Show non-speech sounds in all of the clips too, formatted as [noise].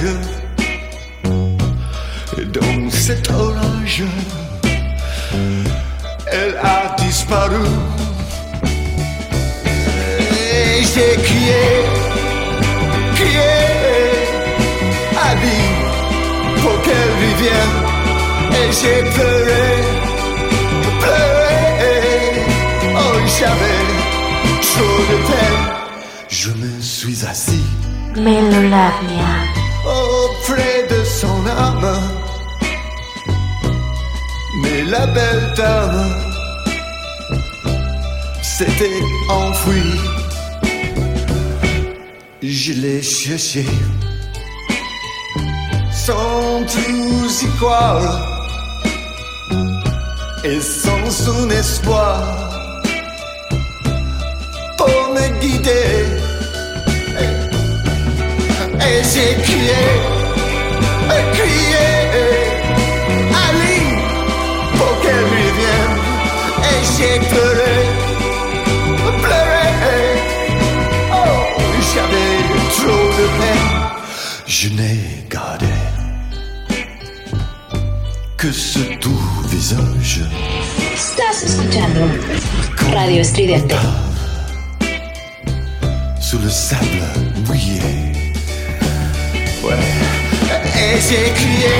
Plage, dans cet orage, elle a disparu. Et j'ai crié, crié, à vie pour qu'elle revienne. Et j'ai pleuré, pleuré, oh j'avais trop de peine. Je me suis assis Melolavnia. Auprès de son âme. Mais la belle dame s'était enfuie. Je l'ai cherché sans tous y croire et sans son espoir pour me guider. Et j'ai crié, crié, Ali, pour qu'elle revienne. Et j'ai pleuré, pleuré, oh, j'avais trop de peine. Je n'ai gardé que ce doux visage. Estás escuchando Radio Estridente. sous le sable mouillé. Ouais. Et j'ai crié,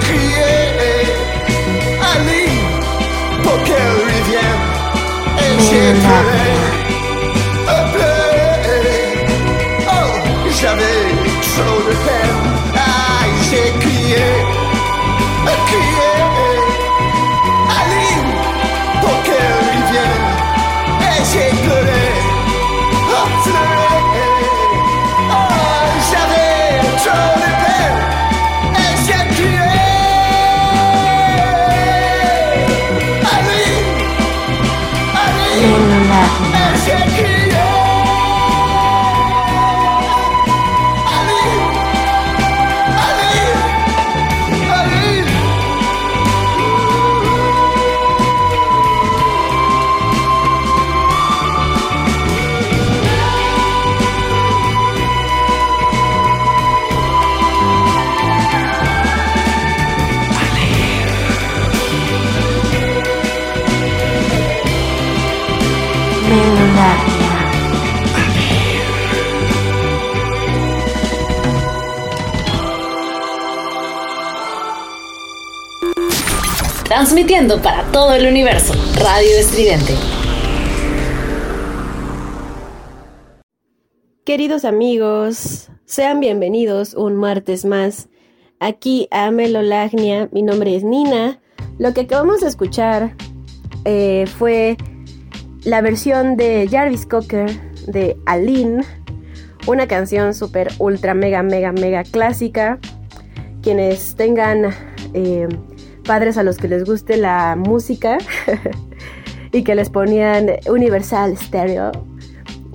crié, Ali, pour qu'elle revienne. Et j'ai pleuré, pleuré. Oh, j'avais trop de peine. Ah, j'ai crié, crié, Ali, pour qu'elle revienne. Et j'ai pleuré. Oh, pleuré. Para todo el universo. Radio Estridente. Queridos amigos, sean bienvenidos un martes más aquí a Melolagnia. Mi nombre es Nina. Lo que acabamos de escuchar eh, fue la versión de Jarvis Cocker de Aline, una canción súper ultra mega mega mega clásica. Quienes tengan eh, padres a los que les guste la música [laughs] y que les ponían Universal Stereo,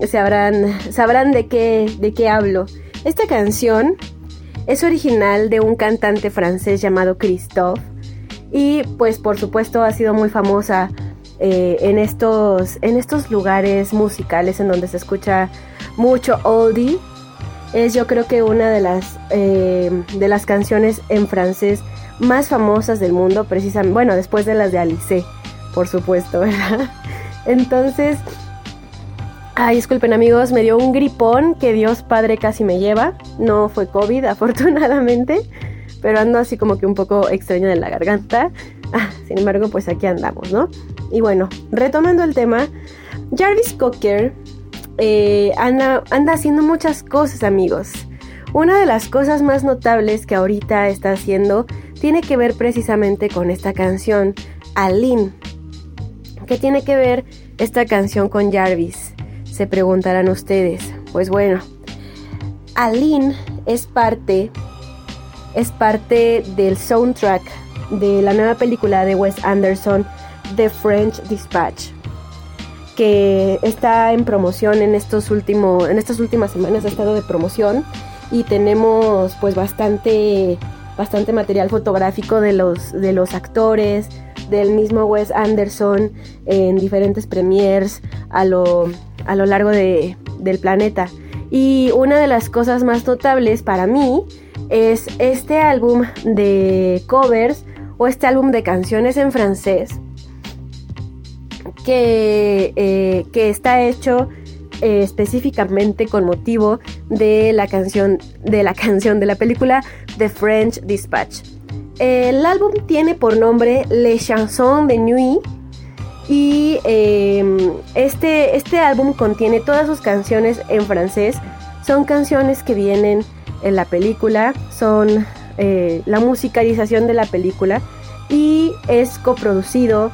sabrán, sabrán de, qué, de qué hablo. Esta canción es original de un cantante francés llamado Christophe y pues por supuesto ha sido muy famosa eh, en, estos, en estos lugares musicales en donde se escucha mucho oldie. Es yo creo que una de las, eh, de las canciones en francés más famosas del mundo, precisamente, bueno, después de las de Alice, por supuesto, [laughs] ¿verdad? Entonces, ay, disculpen amigos, me dio un gripón que Dios Padre casi me lleva. No fue COVID, [laughs] afortunadamente, pero ando así como que un poco extraña de la garganta. Ah, sin embargo, pues aquí andamos, ¿no? Y bueno, retomando el tema, Jarvis Cocker eh, anda, anda haciendo muchas cosas, amigos. Una de las cosas más notables que ahorita está haciendo tiene que ver precisamente con esta canción, Aline. ¿Qué tiene que ver esta canción con Jarvis? Se preguntarán ustedes. Pues bueno, Aline es parte es parte del soundtrack de la nueva película de Wes Anderson, The French Dispatch, que está en promoción en estos últimos, en estas últimas semanas ha estado de promoción y tenemos pues bastante, bastante material fotográfico de los, de los actores, del mismo Wes Anderson en diferentes premiers a lo, a lo largo de, del planeta. Y una de las cosas más notables para mí es este álbum de covers o este álbum de canciones en francés que, eh, que está hecho eh, específicamente con motivo de la canción de la [laughs] canción de la película The French Dispatch. El álbum tiene por nombre Les Chansons de Nuit y em, este, este álbum contiene todas sus canciones en francés. Son canciones que vienen en la película, son eh, la musicalización de la película y es coproducido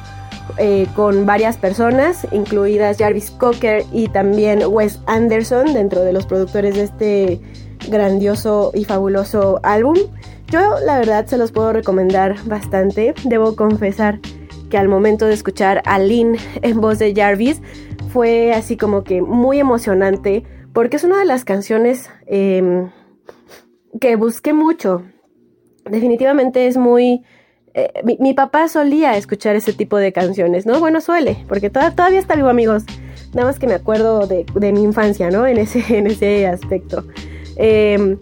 eh, con varias personas, incluidas Jarvis Cocker y también Wes Anderson, dentro de los productores de este grandioso y fabuloso álbum. Yo la verdad se los puedo recomendar bastante. Debo confesar que al momento de escuchar a Lynn en voz de Jarvis fue así como que muy emocionante porque es una de las canciones em, que busqué mucho. Definitivamente es muy... Eh, mi, papá solía escuchar ese tipo de canciones, ¿no? Bueno, suele, porque todavía está vivo, amigos. Nada más que me acuerdo de, mi infancia, ¿no? En ese, [laughs] en ese aspecto. Em,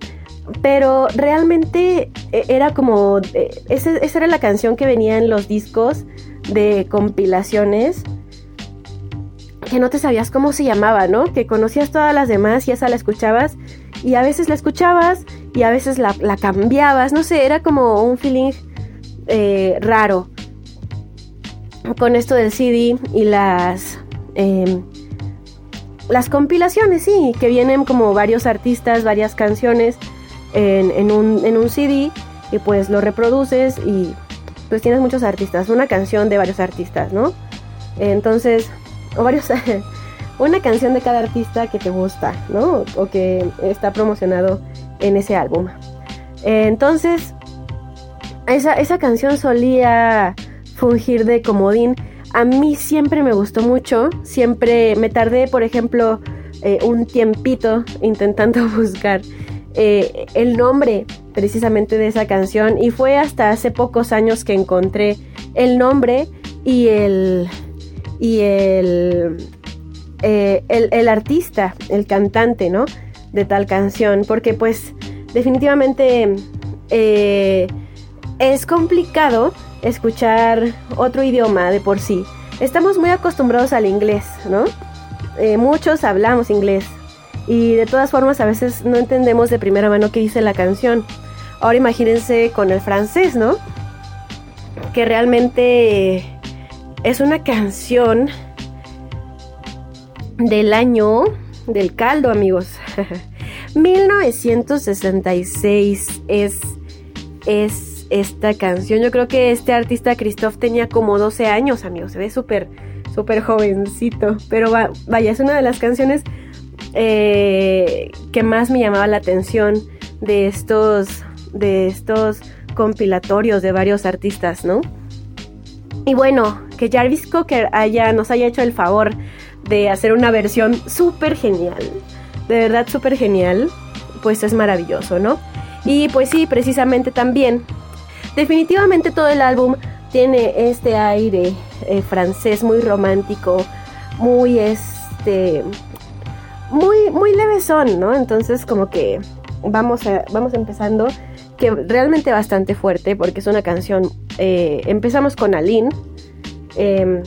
pero realmente eh, era como... Eh, esa era la canción que venía en los discos de compilaciones que no te sabías cómo se llamaba, ¿no? Que conocías todas las demás y esa la escuchabas y a veces la escuchabas y a veces la, cambiabas, no sé, era como un feeling eh, raro con esto del CD y las em, las compilaciones, sí, que vienen como varios artistas, varias canciones en, un, en un CD y pues lo reproduces y pues tienes muchos artistas, una canción de varios artistas, ¿no? Entonces, o varios, [laughs] una canción de cada artista que te gusta, ¿no? O que está promocionado en ese álbum. Entonces, esa, esa canción solía fungir de comodín. A mí siempre me gustó mucho, siempre me tardé, por ejemplo, eh, un tiempito intentando [laughs] buscar eh, el nombre precisamente de esa canción y fue hasta hace pocos años que encontré el nombre y el y el, eh, el, artista, el cantante, ¿no? De tal canción, porque pues definitivamente es complicado escuchar otro idioma de por sí. Estamos muy acostumbrados al inglés, ¿no? Eh, muchos hablamos inglés y de todas formas a veces no entendemos de primera mano qué dice la canción. Ahora imagínense con el francés, ¿no? Que realmente es una canción del año del caldo, amigos. [laughs] 1966 es, es esta canción. Yo creo que este artista Christoph tenía como 12 años, amigos. Se ve súper, súper jovencito. Pero vaya, es una de las canciones eh, que más me llamaba la atención de estos, de estos compilatorios de varios artistas, ¿no? Y bueno, que Jarvis Cocker haya, nos haya hecho el favor de hacer una versión súper genial, de verdad súper genial, pues es maravilloso, ¿no? Y pues sí, precisamente también, definitivamente todo el álbum tiene este aire eh, francés muy romántico, muy este, muy, muy levesón, ¿no? Entonces como que vamos, vamos empezando, que realmente bastante fuerte, porque es una canción, eh, empezamos con Aline, Em,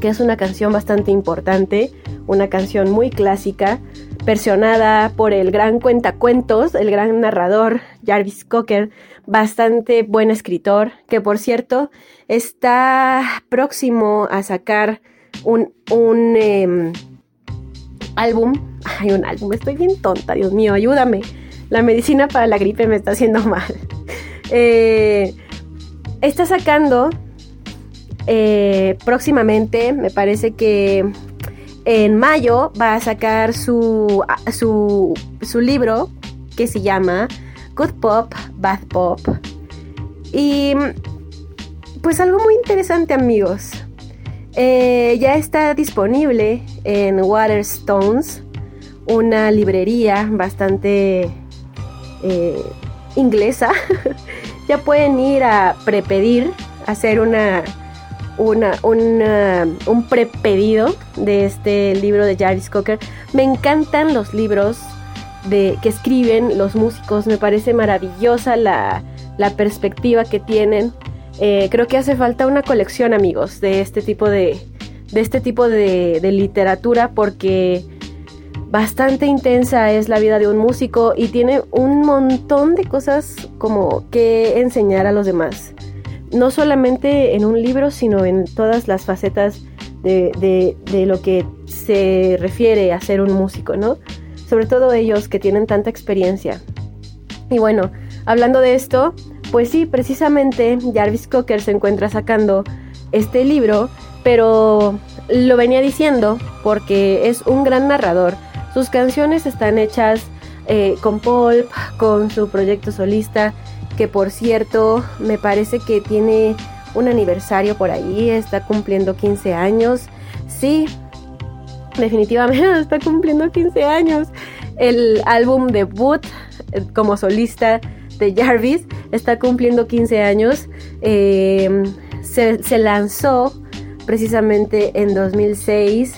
que es una canción bastante importante, una canción muy clásica, versionada por el gran cuentacuentos, el gran narrador Jarvis Cocker, bastante buen escritor, que por cierto está próximo a sacar un, un em, álbum. Hay un álbum, estoy bien tonta, Dios mío, ayúdame. La medicina para la gripe me está haciendo mal. [laughs] Eh, está sacando eh, próximamente, me parece que en mayo va a sacar su, su, su libro que se llama Good Pop, Bad Pop. Y pues algo muy interesante amigos. Eh, ya está disponible en Waterstones, una librería bastante eh, inglesa. [laughs] ya pueden ir a prepedir, hacer una, una, un prepedido de este libro de Jarvis Cocker. Me encantan los libros de, que escriben los músicos, me parece maravillosa la, la perspectiva que tienen. Eh, creo que hace falta una colección, amigos, de este tipo de, de este tipo de, de literatura porque bastante intensa es la vida de un músico y tiene un montón de cosas como que enseñar a los demás. No solamente en un libro, sino en todas las facetas de, de, lo que se refiere a ser un músico, ¿no? Sobre todo ellos que tienen tanta experiencia. Y bueno, hablando de esto, pues sí, precisamente Jarvis Cocker se encuentra sacando este libro, pero lo venía diciendo porque es un gran narrador. Sus canciones están hechas eh, con Paul, con su proyecto solista, que por cierto me parece que tiene un aniversario por ahí, está cumpliendo 15 años. Sí, definitivamente [laughs] está cumpliendo 15 años. El álbum debut eh, como solista de Jarvis está cumpliendo 15 años. Eh, se, lanzó precisamente en 2006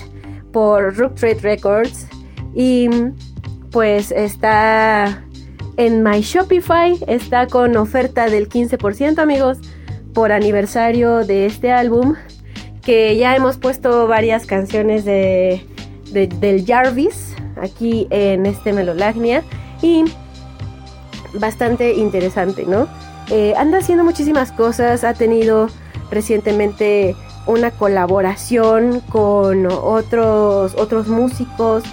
por Rook Trade Records y pues está en My Shopify, está con oferta del 15% amigos por aniversario de este álbum que ya hemos puesto varias canciones de, del Jarvis aquí en este Melolagnia y bastante interesante, ¿no? Eh, anda haciendo muchísimas cosas, ha tenido recientemente una colaboración con otros, otros músicos,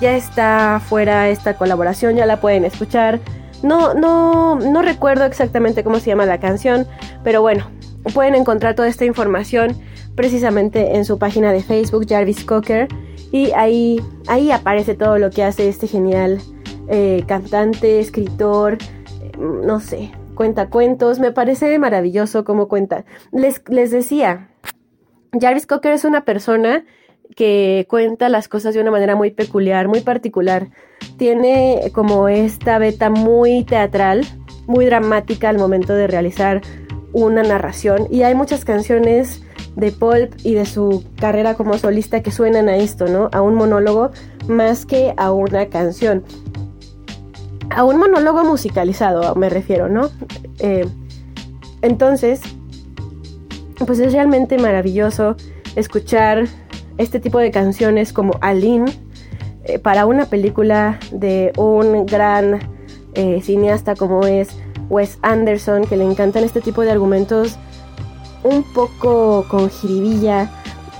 ya está fuera esta colaboración, ya la pueden escuchar. No, no, no recuerdo exactamente cómo se llama la canción, pero bueno, pueden encontrar toda esta información precisamente en su página de Facebook, Jarvis Cocker, y ahí, ahí aparece todo lo que hace este genial eh, cantante, escritor, eh, no sé, cuenta cuentos. Me parece maravilloso cómo cuenta. Les, les decía, Jarvis Cocker es una persona que cuenta las cosas de una manera muy peculiar, muy particular. Tiene como esta beta muy teatral, muy dramática al momento de realizar una narración. Y hay muchas canciones de Pulp y de su carrera como solista que suenan a esto, ¿no? A un monólogo más que a una canción a un monólogo musicalizado, me refiero, ¿no? Eh, entonces, pues es realmente maravilloso escuchar este tipo de canciones como Aline eh, para una película de un gran eh, cineasta como es Wes Anderson, que le encantan este tipo de argumentos un poco con jiribilla,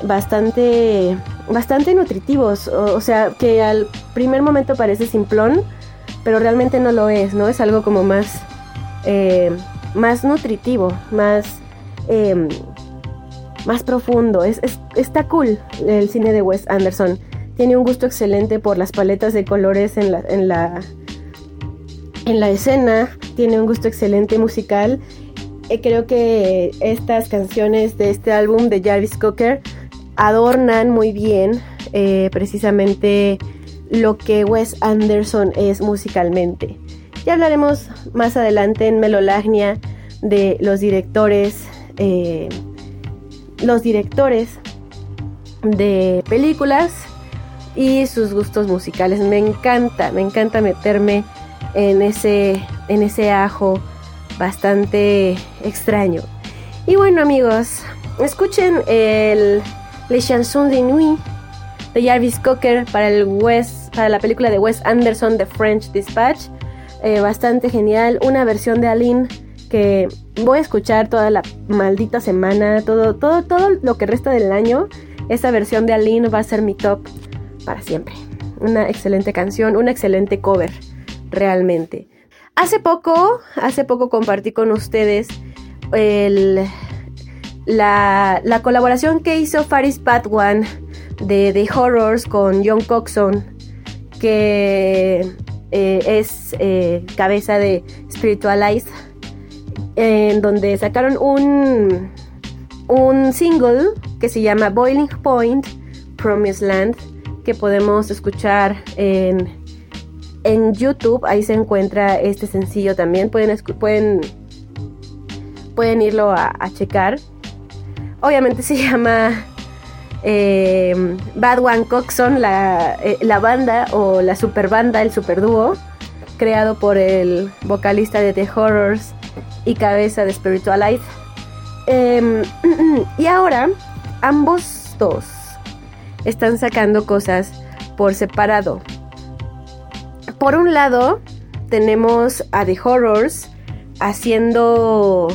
bastante, bastante nutritivos, o sea, que al primer momento parece simplón, pero realmente no lo es, ¿no? Es algo como más, eh, más nutritivo, más, em, más profundo. Es, está cool el cine de Wes Anderson. Tiene un gusto excelente por las paletas de colores en la, en la, en la escena. Tiene un gusto excelente musical. Eh, creo que estas canciones de este álbum de Jarvis Cocker adornan muy bien eh, precisamente lo que Wes Anderson es musicalmente. Ya hablaremos más adelante en Melolagnia de los directores, eh, los directores de películas y sus gustos musicales. Me encanta, me encanta meterme en ese, en ese ajo bastante extraño. Y bueno amigos, escuchen el Le Chanson de Nuit de Jarvis Cocker para, el West, para la película de Wes Anderson, The French Dispatch. Eh, bastante genial. Una versión de Aline que voy a escuchar toda la maldita semana, todo, todo, todo lo que resta del año. Esa versión de Aline va a ser mi top para siempre. Una excelente canción, una excelente cover, realmente. Hace poco, hace poco compartí con ustedes el la, la colaboración que hizo Faris One de The Horrors con John Coxon, que eh, es eh, cabeza de Spiritualize, en donde sacaron un, un single que se llama Boiling Point, Promised Land, que podemos escuchar en, en YouTube. Ahí se encuentra este sencillo también. Pueden, pueden, pueden irlo a, checar. Obviamente se [laughs] llama eh, Bad One Coxon, la, eh, la, banda o la super banda, el super dúo, creado por el vocalista de The Horrors y cabeza de Spiritualize. Em, [clears throat] y ahora, ambos dos están sacando cosas por separado. Por un lado, tenemos a The Horrors haciendo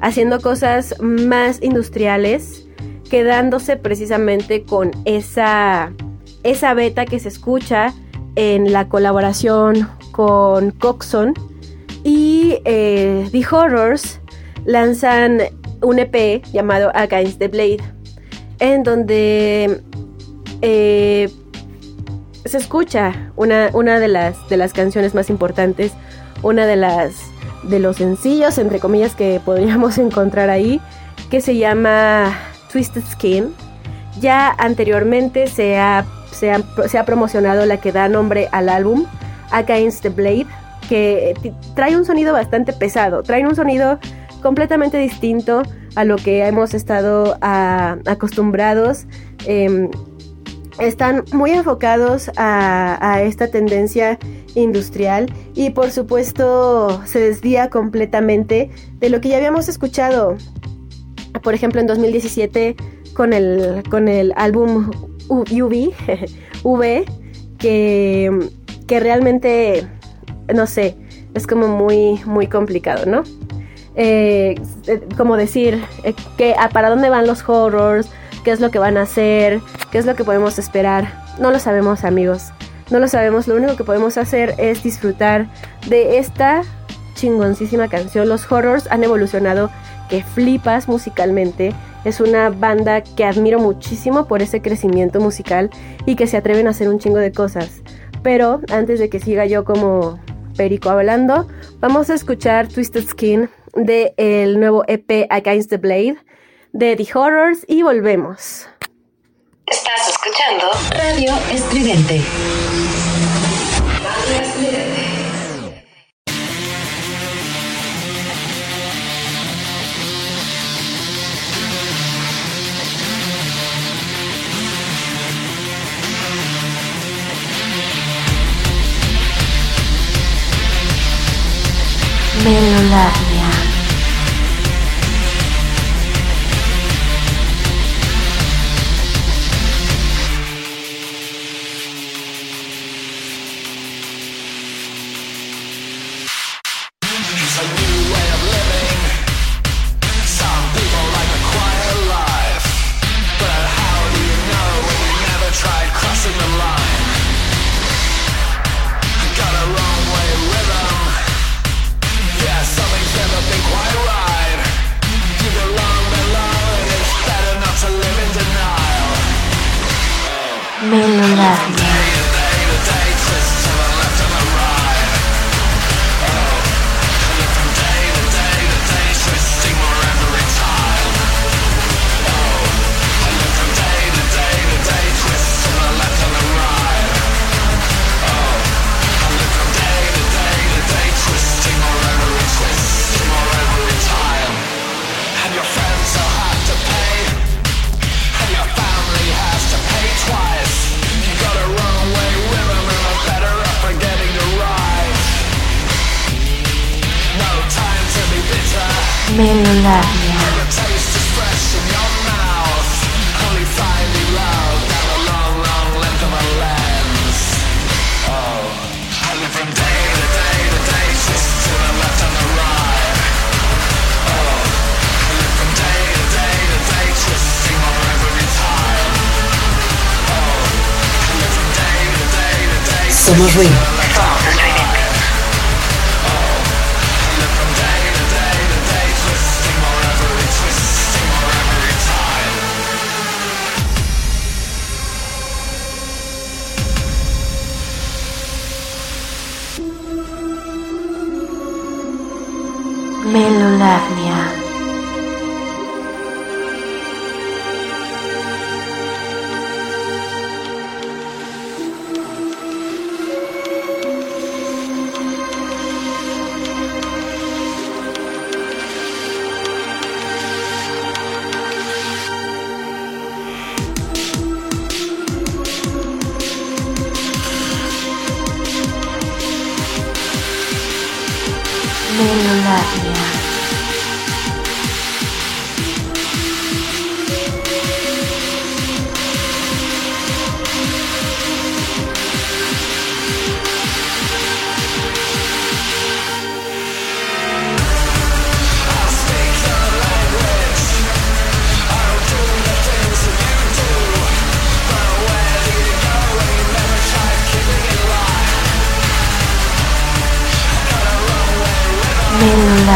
haciendo cosas más industriales, quedándose precisamente con esa esa beta que se escucha en la colaboración con Coxon eh, The Horrors lanzan un EP llamado Against the Blade, en donde eh, se escucha una, una de, las, de las canciones más importantes, una de las de los sencillos, entre comillas, que podríamos [laughs] encontrar ahí, que se llama Twisted Skin. Ya anteriormente se ha, se ha, promocionado la que da nombre al álbum, Against the Blade, que trae un sonido bastante pesado, trae un sonido completamente distinto a lo que hemos estado acostumbrados. Em, están muy enfocados a, esta tendencia industrial y por supuesto se desvía completamente de lo que ya habíamos escuchado, por ejemplo en 2017 con el, con el álbum UV, [laughs] v, que, que realmente, no sé, es como muy, muy complicado, ¿no? Eh, como decir, eh, que, para dónde van los horrors, qué es lo que van a hacer, qué es lo que podemos esperar. No lo sabemos amigos, no lo sabemos. Lo único que podemos hacer es disfrutar de esta chingoncísima canción. Los horrors han evolucionado que flipas musicalmente. Es una banda que admiro muchísimo por ese crecimiento musical y que se atreven a hacer un chingo de cosas. Pero antes de que siga yo como perico hablando, vamos a escuchar Twisted Skin de el nuevo EP Against the Blade de The Horrors y volvemos. Estás escuchando Radio Estridente. Melolagnia. Somos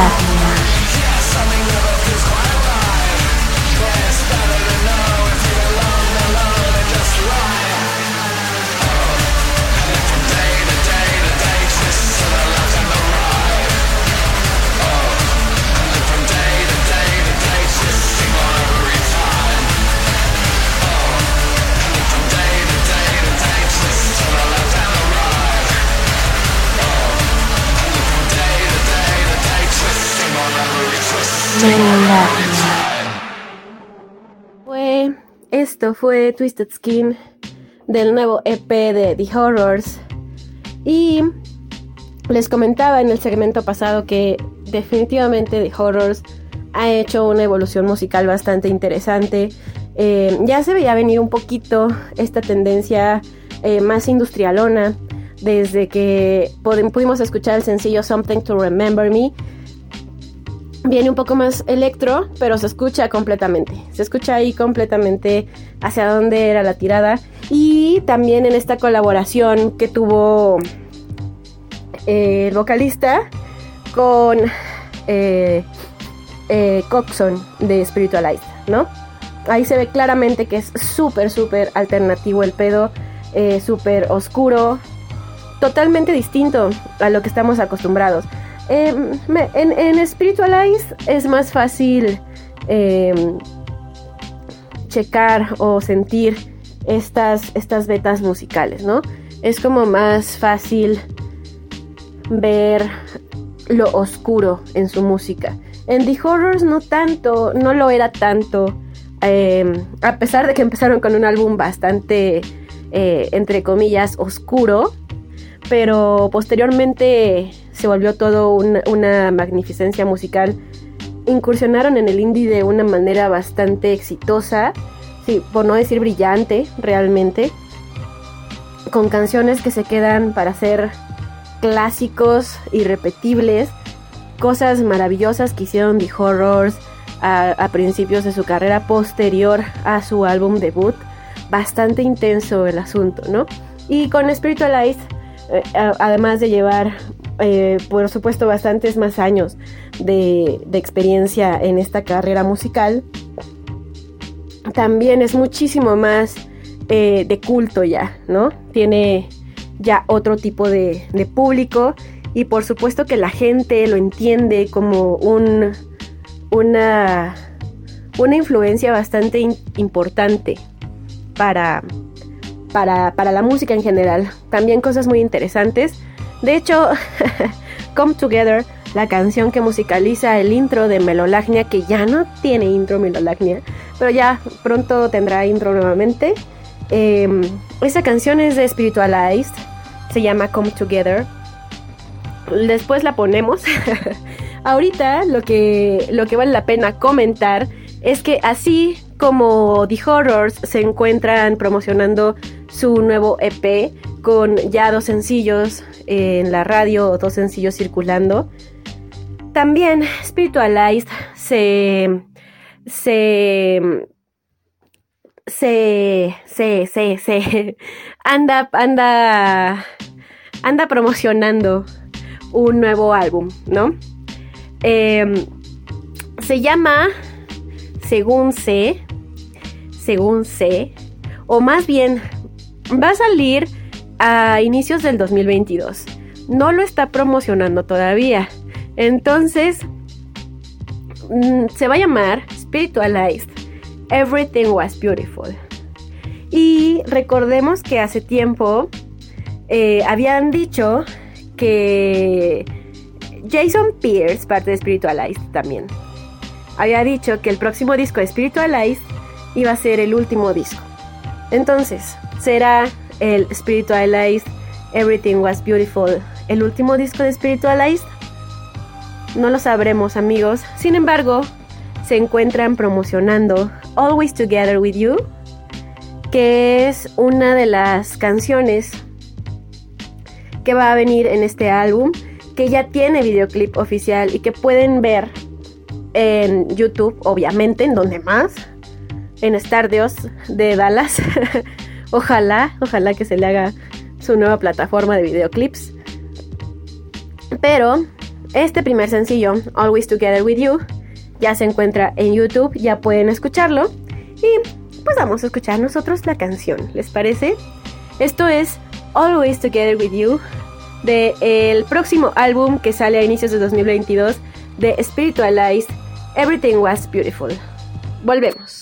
Melolagnia. Fue Twisted Skin del nuevo EP de The Horrors. Y les comentaba en el segmento pasado que definitivamente The Horrors ha hecho una evolución musical bastante interesante. Eh, ya se veía venir un poquito esta tendencia eh, más industrialona desde que pudimos escuchar el sencillo Something to Remember Me viene un poco más electro, pero se escucha completamente. Se escucha ahí completamente hacia dónde era la tirada. Y también en esta colaboración que tuvo eh, el vocalista con eh, eh, Coxon de Spiritualized, ¿no? Ahí se ve claramente que es súper, súper alternativo el pedo, súper oscuro, totalmente distinto a lo que estamos acostumbrados. Me- en, en Spiritualize es más fácil eh, checar o sentir estas, estas vetas musicales, ¿no? Es como más fácil ver lo oscuro en su música. En The Horrors no tanto, no lo era tanto, eh, a pesar de que empezaron con un álbum bastante, eh, entre comillas, oscuro, pero posteriormente se volvió todo una, una magnificencia musical. Incursionaron en el indie de una manera bastante exitosa, sí, por no decir brillante realmente, con canciones que se quedan para ser clásicos irrepetibles, cosas maravillosas que hicieron The Horrors a, a principios de su carrera posterior a su álbum debut, bastante intenso el asunto, ¿no? Y con Spiritualized eh, además de llevar, eh, por supuesto, bastantes más años de, experiencia en esta carrera musical, también es muchísimo más eh, de culto ya, ¿no? Tiene ya otro tipo de, público y por supuesto que la gente lo entiende como un, una, una influencia bastante importante para, para, para la música en general. También cosas muy interesantes. De hecho, [laughs] Come Together, la canción que musicaliza el intro de Melolagnia, que ya no tiene intro Melolagnia, pero ya pronto tendrá intro nuevamente. Eh, esa canción es de Spiritualized, se llama Come Together. Después la ponemos. [laughs] Ahorita lo que, lo que vale la pena comentar es que así como The Horrors se encuentran promocionando su nuevo EP con ya dos sencillos en la radio, dos sencillos circulando, también Spiritualized se se se se se, anda anda anda promocionando un nuevo álbum, ¿no? Eh, se llama, según sé, según sé, o más bien va a salir a inicios del 2022. No lo está promocionando todavía. Entonces, mm, se va a llamar Spiritualized. Everything was beautiful. Y recordemos que hace tiempo eh, habían dicho que Jason Pierce, parte de Spiritualized también, había dicho que el próximo disco de Spiritualized iba a ser el último disco. Entonces, será el Spiritualized Everything Was Beautiful el último disco de Spiritualized. No lo sabremos, amigos. Sin embargo, se encuentran promocionando Always Together With You, que es una de las canciones que va a venir en este álbum, que ya tiene videoclip oficial y que pueden ver en YouTube, obviamente, en donde más en Star Dios de Dallas. [laughs] ojalá, ojalá que se le haga su nueva plataforma de videoclips. Pero este primer sencillo, Always Together With You, ya se encuentra en YouTube, ya pueden escucharlo. Y pues vamos a escuchar nosotros la canción, ¿les parece? Esto es Always Together With You del de próximo álbum que sale a inicios de 2022 de Spiritualized Everything Was Beautiful. Volvemos.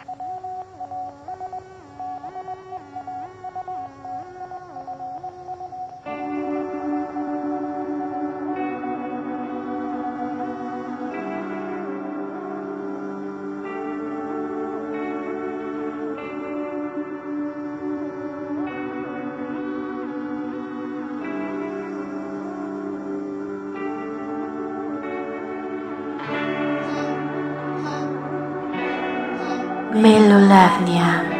安啊。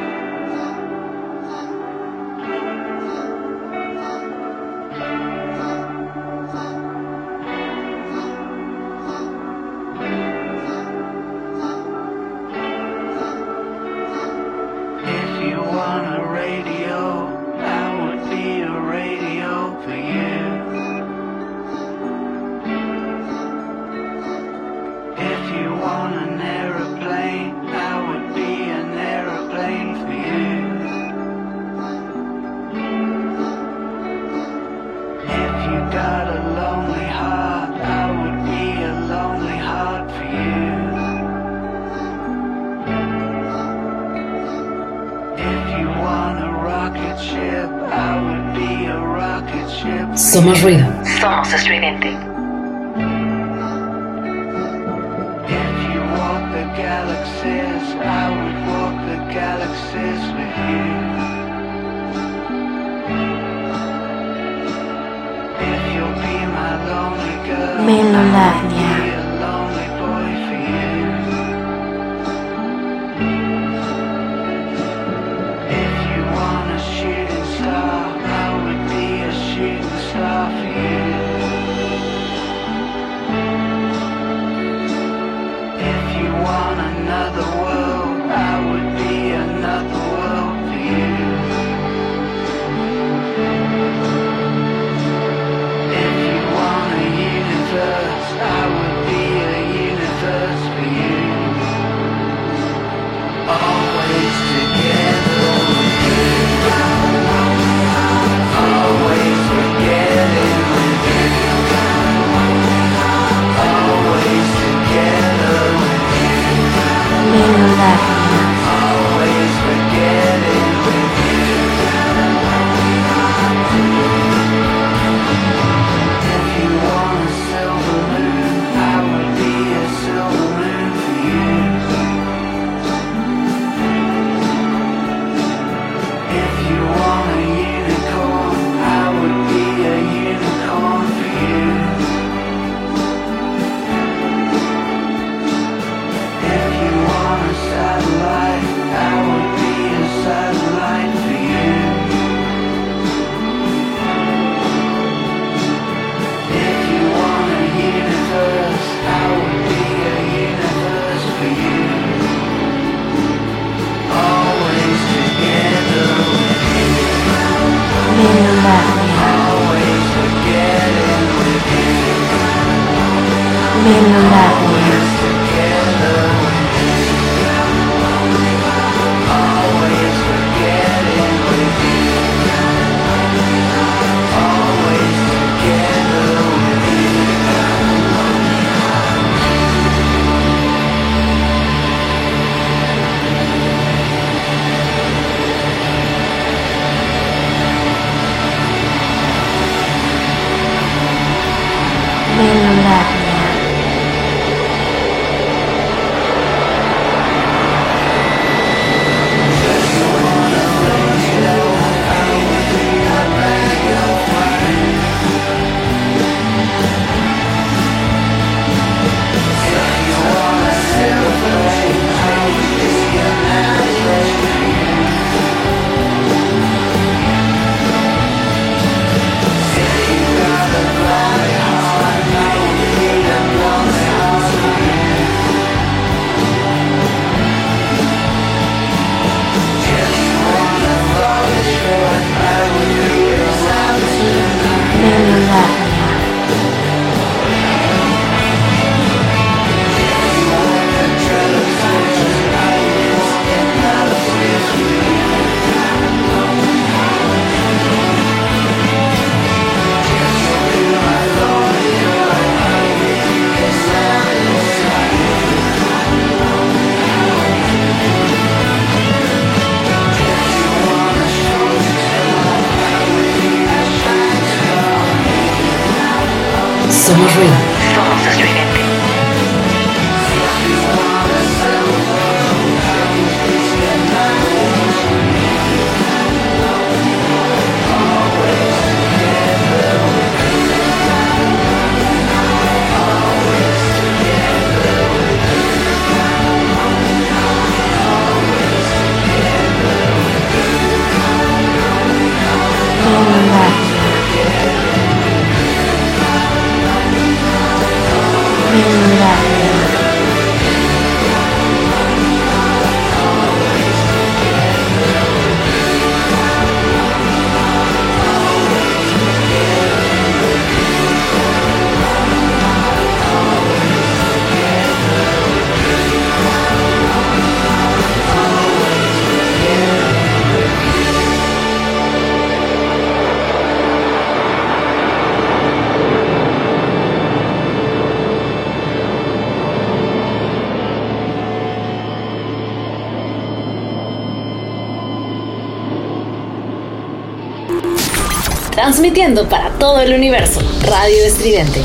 Transmitiendo para todo el universo. Radio Estridente.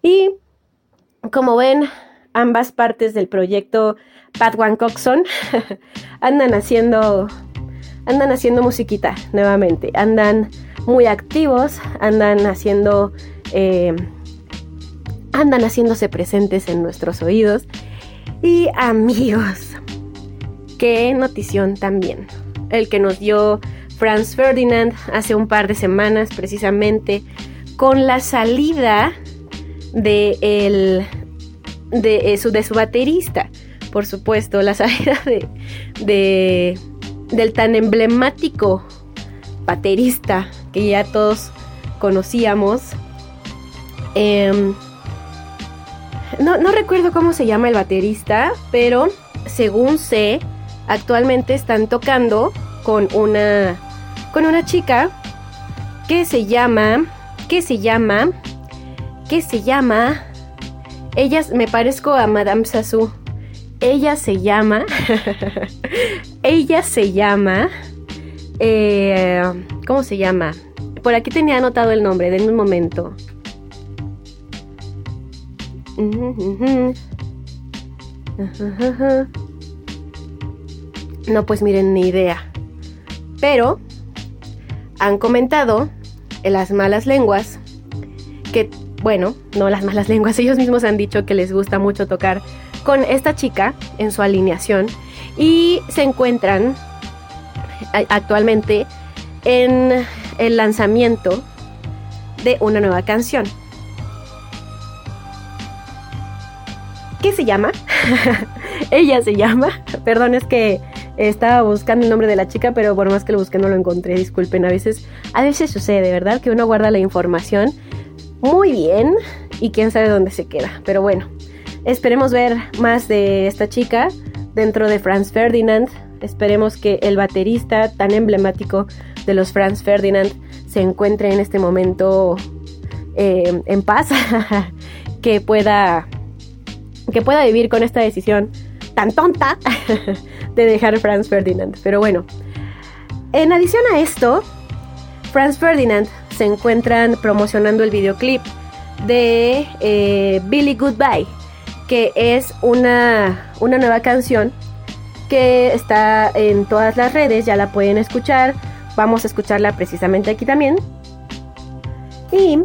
Y como ven, ambas partes del proyecto Pat One Coxon [laughs] andan haciendo andan haciendo musiquita nuevamente, andan muy activos, andan haciendo eh, andan haciéndose presentes en nuestros oídos y amigos, qué notición también, el que nos dio Franz Ferdinand hace un par de semanas precisamente con la salida de, el, de, eh, su, de su baterista. Por supuesto, la salida de, de- del tan emblemático baterista que ya todos conocíamos. Em, no, no recuerdo cómo se llama el baterista, pero según sé, actualmente están tocando con una, con una chica que se llama, que se llama que se llama. Ella me parezco a Madame Sassou. Ella se llama. [laughs] ella se llama. eh, ¿Cómo se llama? Por aquí tenía anotado el nombre, denme un momento. No, pues miren, ni idea. Pero han comentado en las malas lenguas que, bueno, no las malas lenguas, [laughs] ellos mismos han dicho que les gusta mucho tocar con esta chica en su alineación y se encuentran actualmente en el lanzamiento de una nueva canción. ¿Qué se llama? [laughs] Ella se llama, [laughs] perdón, es que estaba buscando el nombre de la chica, pero por más que lo busqué no lo encontré, disculpen, a veces, a veces sucede, ¿verdad? Que uno guarda la información muy bien y quién sabe dónde se queda. Pero bueno, esperemos ver más de esta chica dentro de Franz Ferdinand. Esperemos que el baterista tan emblemático de los Franz Ferdinand se encuentre en este momento eh, en paz, [laughs] que pueda que pueda vivir con esta decisión tan tonta [laughs] de dejar Franz Ferdinand. Pero bueno, en adición a esto, Franz Ferdinand se encuentran promocionando el videoclip de eh, Billy Goodbye, que es una, una nueva canción que está en todas las redes, ya la pueden escuchar. Vamos a escucharla precisamente aquí también. Y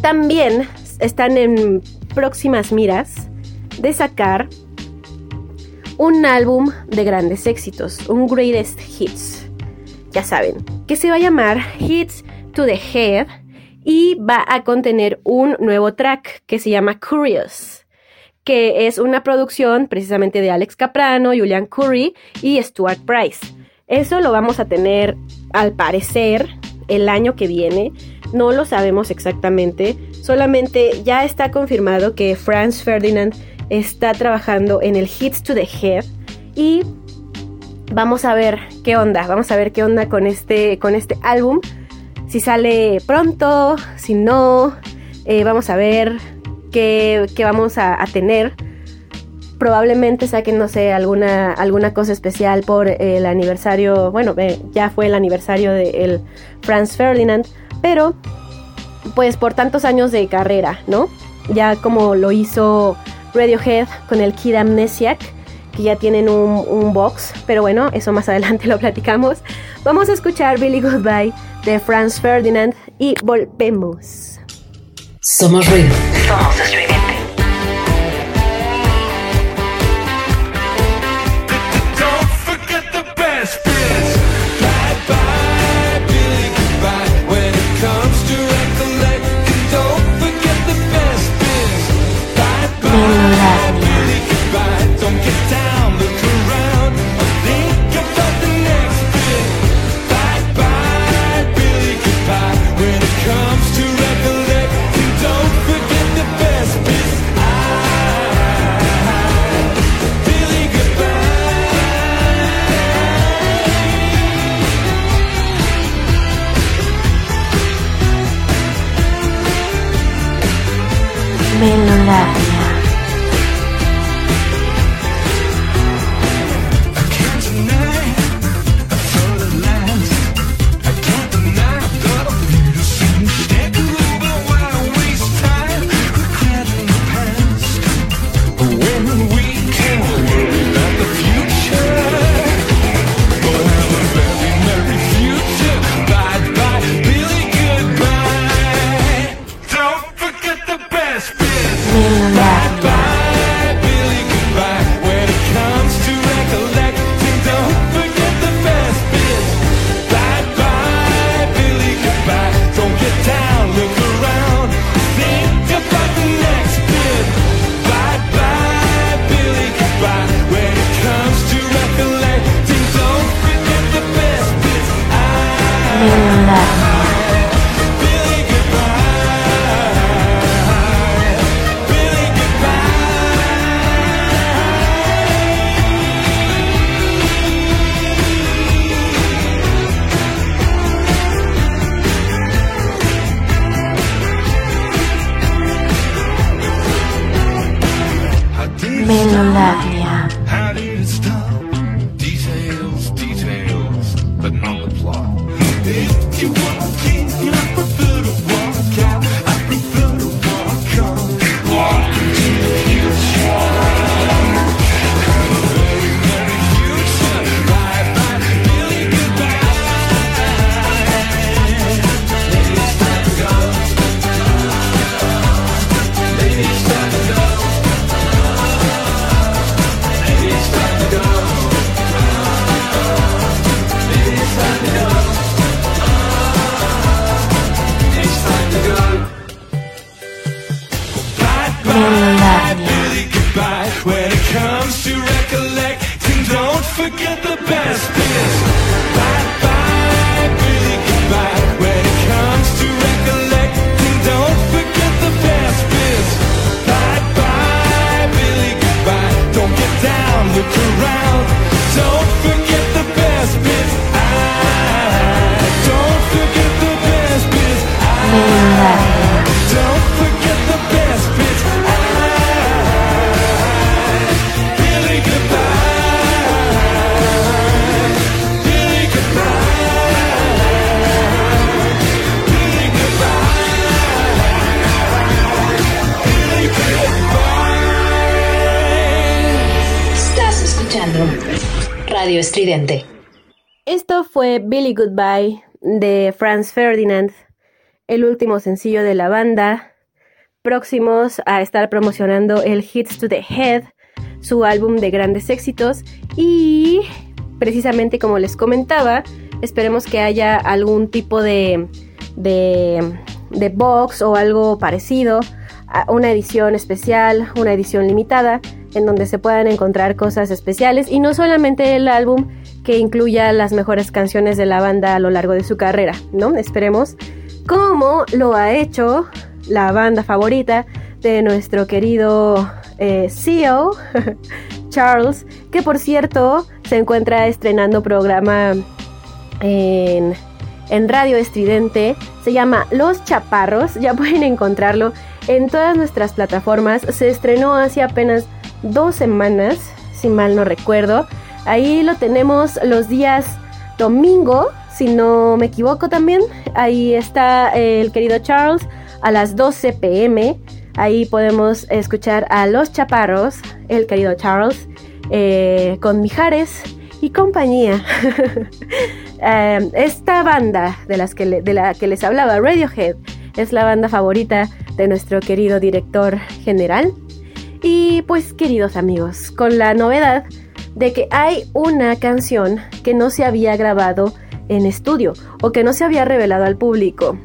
también están en próximas miras de sacar un álbum de grandes éxitos, un greatest hits. Ya saben, que se va a llamar Hits to the Head y va a contener un nuevo track que se llama Curious, que es una producción precisamente de Alex Caprano, Julian Curry y Stuart Price. Eso lo vamos a tener al parecer el año que viene, no lo sabemos exactamente, solamente ya está confirmado que Franz Ferdinand está trabajando en el Hits to the Head y vamos a ver qué onda, vamos a ver qué onda con este, con este álbum, si sale pronto, si no, eh, vamos a ver qué, qué vamos a, tener. Probablemente saquen, no sé, alguna, alguna cosa especial por el aniversario, bueno, eh, ya fue el aniversario del de Franz Ferdinand, pero pues por tantos años de carrera, ¿no? Ya como lo hizo Radiohead con el Kid Amnesiac, que ya tienen un, box, pero bueno, eso más adelante [laughs] lo platicamos. Vamos a escuchar Billy Goodbye de Franz Ferdinand y volvemos. Somos ruido. Somos streaming. Esto fue Billy Goodbye de Franz Ferdinand, el último sencillo de la banda, próximos a estar promocionando el Hits to the Head, su álbum de grandes éxitos. Y precisamente como les comentaba, esperemos que haya algún tipo de, de box o algo parecido una edición especial, una edición limitada, en donde se puedan encontrar cosas especiales y no solamente el álbum que incluya las mejores canciones de la banda a lo largo de su carrera, ¿no? Esperemos cómo lo ha hecho la banda favorita de nuestro querido eh, CEO, [laughs] Charles, que por cierto se encuentra estrenando programa en, en Radio Estridente, se llama Los Chaparros, ya pueden encontrarlo en todas nuestras plataformas. Se estrenó hace apenas dos semanas, si mal no recuerdo. Ahí lo tenemos los días domingo, si no me equivoco también. Ahí está eh, el querido Charles a las 12 pm. Ahí podemos escuchar a Los Chaparros, el querido Charles, eh, con Mijares y compañía. [laughs] Eh, esta banda de, las que de la que les hablaba, Radiohead, es la banda favorita de nuestro querido director general. Y pues queridos amigos, con la novedad de que hay una canción que no se había grabado en estudio o que no se había revelado al público.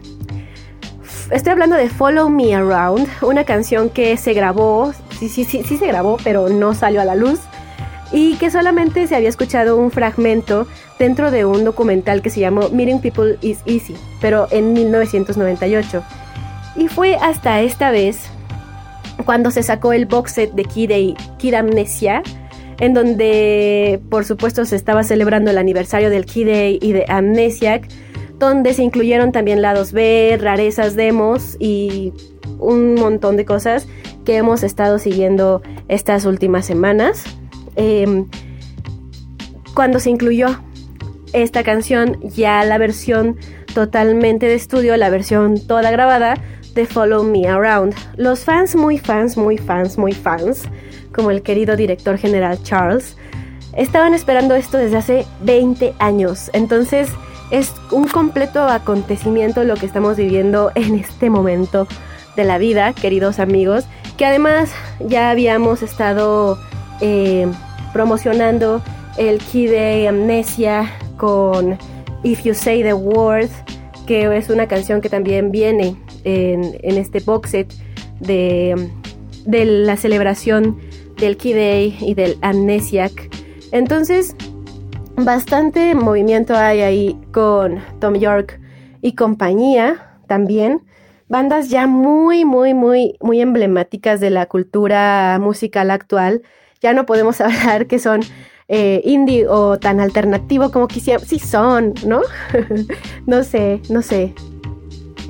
Estoy hablando de Follow Me Around, una canción que se grabó, sí, sí, sí, sí se grabó, pero no salió a la luz y que solamente se había escuchado un fragmento dentro de un documental que se llamó Meeting People is Easy, pero en 1998. Y fue hasta esta vez cuando se sacó el box set de Kid, Kid Amnesia, en donde por supuesto se estaba celebrando el aniversario del Kid Day y de Amnesiac, donde se incluyeron también lados B, rarezas, demos y un montón de cosas que hemos estado siguiendo estas últimas semanas. Eh, cuando se incluyó esta canción, ya la versión totalmente de estudio, la versión toda grabada de Follow Me Around. Los fans, muy fans, muy fans, muy fans, como el querido director general Charles, estaban esperando esto desde hace 20 años. Entonces es un completo acontecimiento lo que estamos viviendo en este momento de la vida, queridos amigos, que además ya habíamos estado eh, promocionando el Key Day Amnesia con If You Say the Word, que es una canción que también viene en, este box set de, de la celebración del Key Day y del Amnesiac. Entonces, bastante movimiento hay ahí con Tom York y compañía también. Bandas ya muy, muy, muy, muy emblemáticas de la cultura musical actual. Ya no podemos [laughs] hablar que son eh, indie o tan alternativo como quisiéramos. Sí son, ¿no? [laughs] no sé, no sé.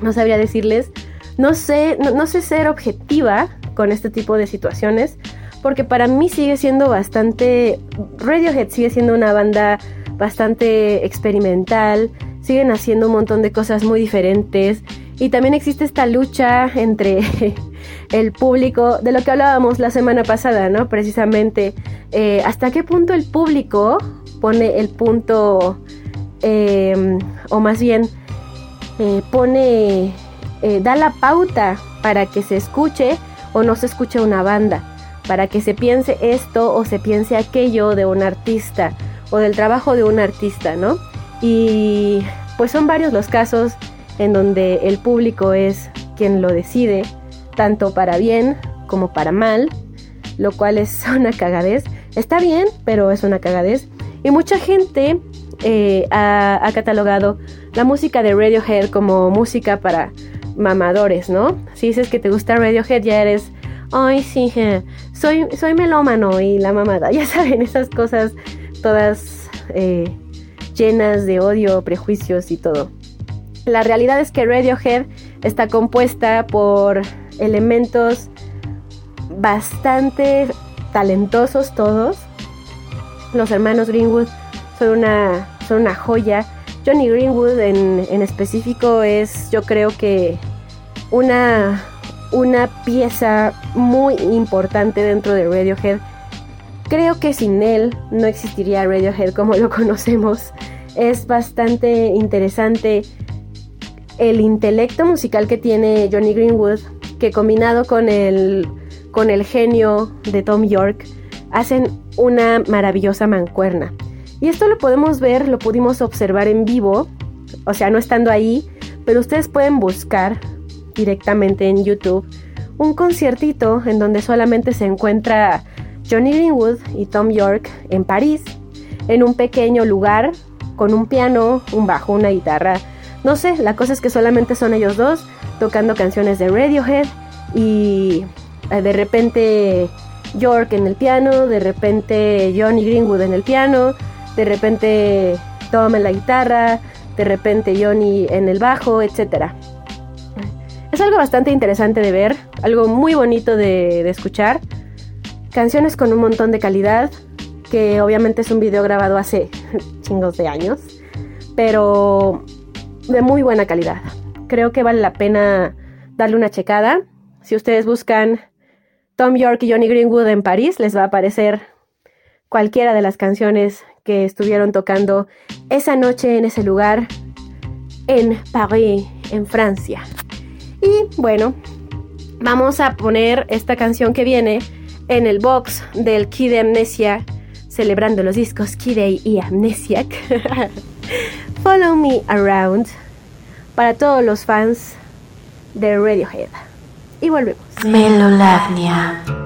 No sabría decirles. No sé, no, sé ser objetiva con este tipo de situaciones. Porque para mí sigue siendo bastante. Radiohead sigue siendo una banda bastante experimental. Siguen haciendo un montón de cosas muy diferentes. Y también existe esta lucha entre [laughs] el público, de lo que hablábamos la semana pasada, ¿no? Precisamente, eh, hasta qué punto el público pone el punto, eh, o más bien, eh, pone, eh, da la pauta para que se escuche o no se escuche una banda, para que se piense esto o se piense aquello de un artista o del trabajo de un artista, ¿no? Y pues son varios los casos en donde el público es quien lo decide, tanto para bien como para mal, lo cual es [laughs] una cagadez. Está bien, pero es una cagadez. Y mucha gente eh, ha, catalogado la música de Radiohead como música para mamadores, ¿no? Si dices que te gusta Radiohead, ya eres, ay, sí, soy, soy melómano y la mamada. [laughs] Ya saben, esas cosas todas eh, llenas de odio, prejuicios y todo. La realidad es que Radiohead está compuesta por elementos bastante talentosos todos. Los hermanos Greenwood son una, son una joya. Johnny Greenwood en, en específico es yo creo que una, una pieza muy importante dentro de Radiohead. Creo que sin él no existiría Radiohead como lo [laughs] conocemos. Es bastante interesante el intelecto musical que tiene Johnny Greenwood, que combinado con el, con el genio de Tom York, hacen una maravillosa mancuerna. Y esto lo podemos ver, lo pudimos observar en vivo, o sea, no estando ahí, pero ustedes pueden buscar directamente en YouTube un conciertito en donde solamente se encuentra Johnny Greenwood y Tom York en París, en un pequeño lugar, con un piano, un bajo, una guitarra, no sé, la cosa es que solamente son ellos dos tocando canciones de Radiohead y eh, de repente York en el piano, de repente Johnny Greenwood en el piano, de repente Tom en la guitarra, de repente Johnny en el bajo, etc. Es algo bastante interesante de ver, algo muy bonito de, de escuchar. canciones con un montón de calidad, que obviamente es un video grabado hace [laughs] chingos de años, pero de muy buena calidad. Creo que vale la pena darle una checada. Si ustedes buscan Tom York y Johnny Greenwood en París, les va a aparecer cualquiera de las canciones que estuvieron tocando esa noche en ese lugar en París, en Francia. Y bueno, vamos a poner esta canción que viene en el box del Kid de Amnesia, celebrando los discos Kid Day y Amnesiac. [laughs] Follow Me Around para todos los fans de Radiohead. Y volvemos. Melolagnia.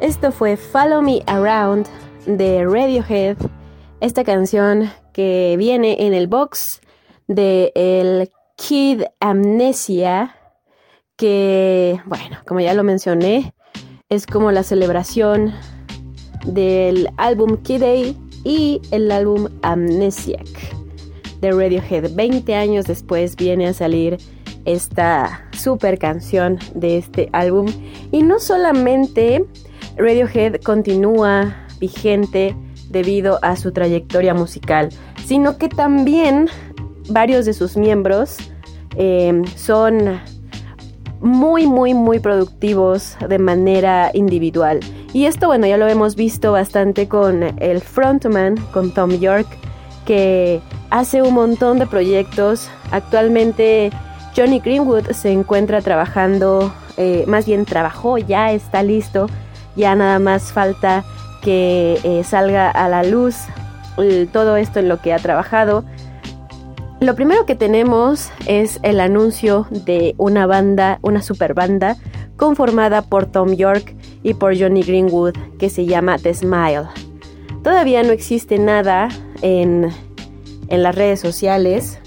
Esto fue Follow Me Around de Radiohead, esta canción que viene en el box de el Kid Amnesia, que, bueno, como ya lo mencioné, es como la celebración del álbum Kid A y el álbum Amnesiac de Radiohead. 20 años después viene a salir esta super canción de este álbum. Y no solamente Radiohead continúa vigente debido a su trayectoria musical, sino que también varios de sus miembros eh, son muy, muy, muy productivos de manera individual. Y esto, bueno, ya lo hemos visto bastante con el frontman, con Tom York, que hace un montón de proyectos. Actualmente Johnny Greenwood se encuentra trabajando, eh, más bien trabajó, ya está listo, ya nada más falta que eh, salga a la luz todo esto en lo que ha trabajado. Lo primero que tenemos es el anuncio de una banda, una super banda, conformada por Tom York y por Johnny Greenwood, que se llama The Smile. Todavía no existe nada en, en las redes sociales,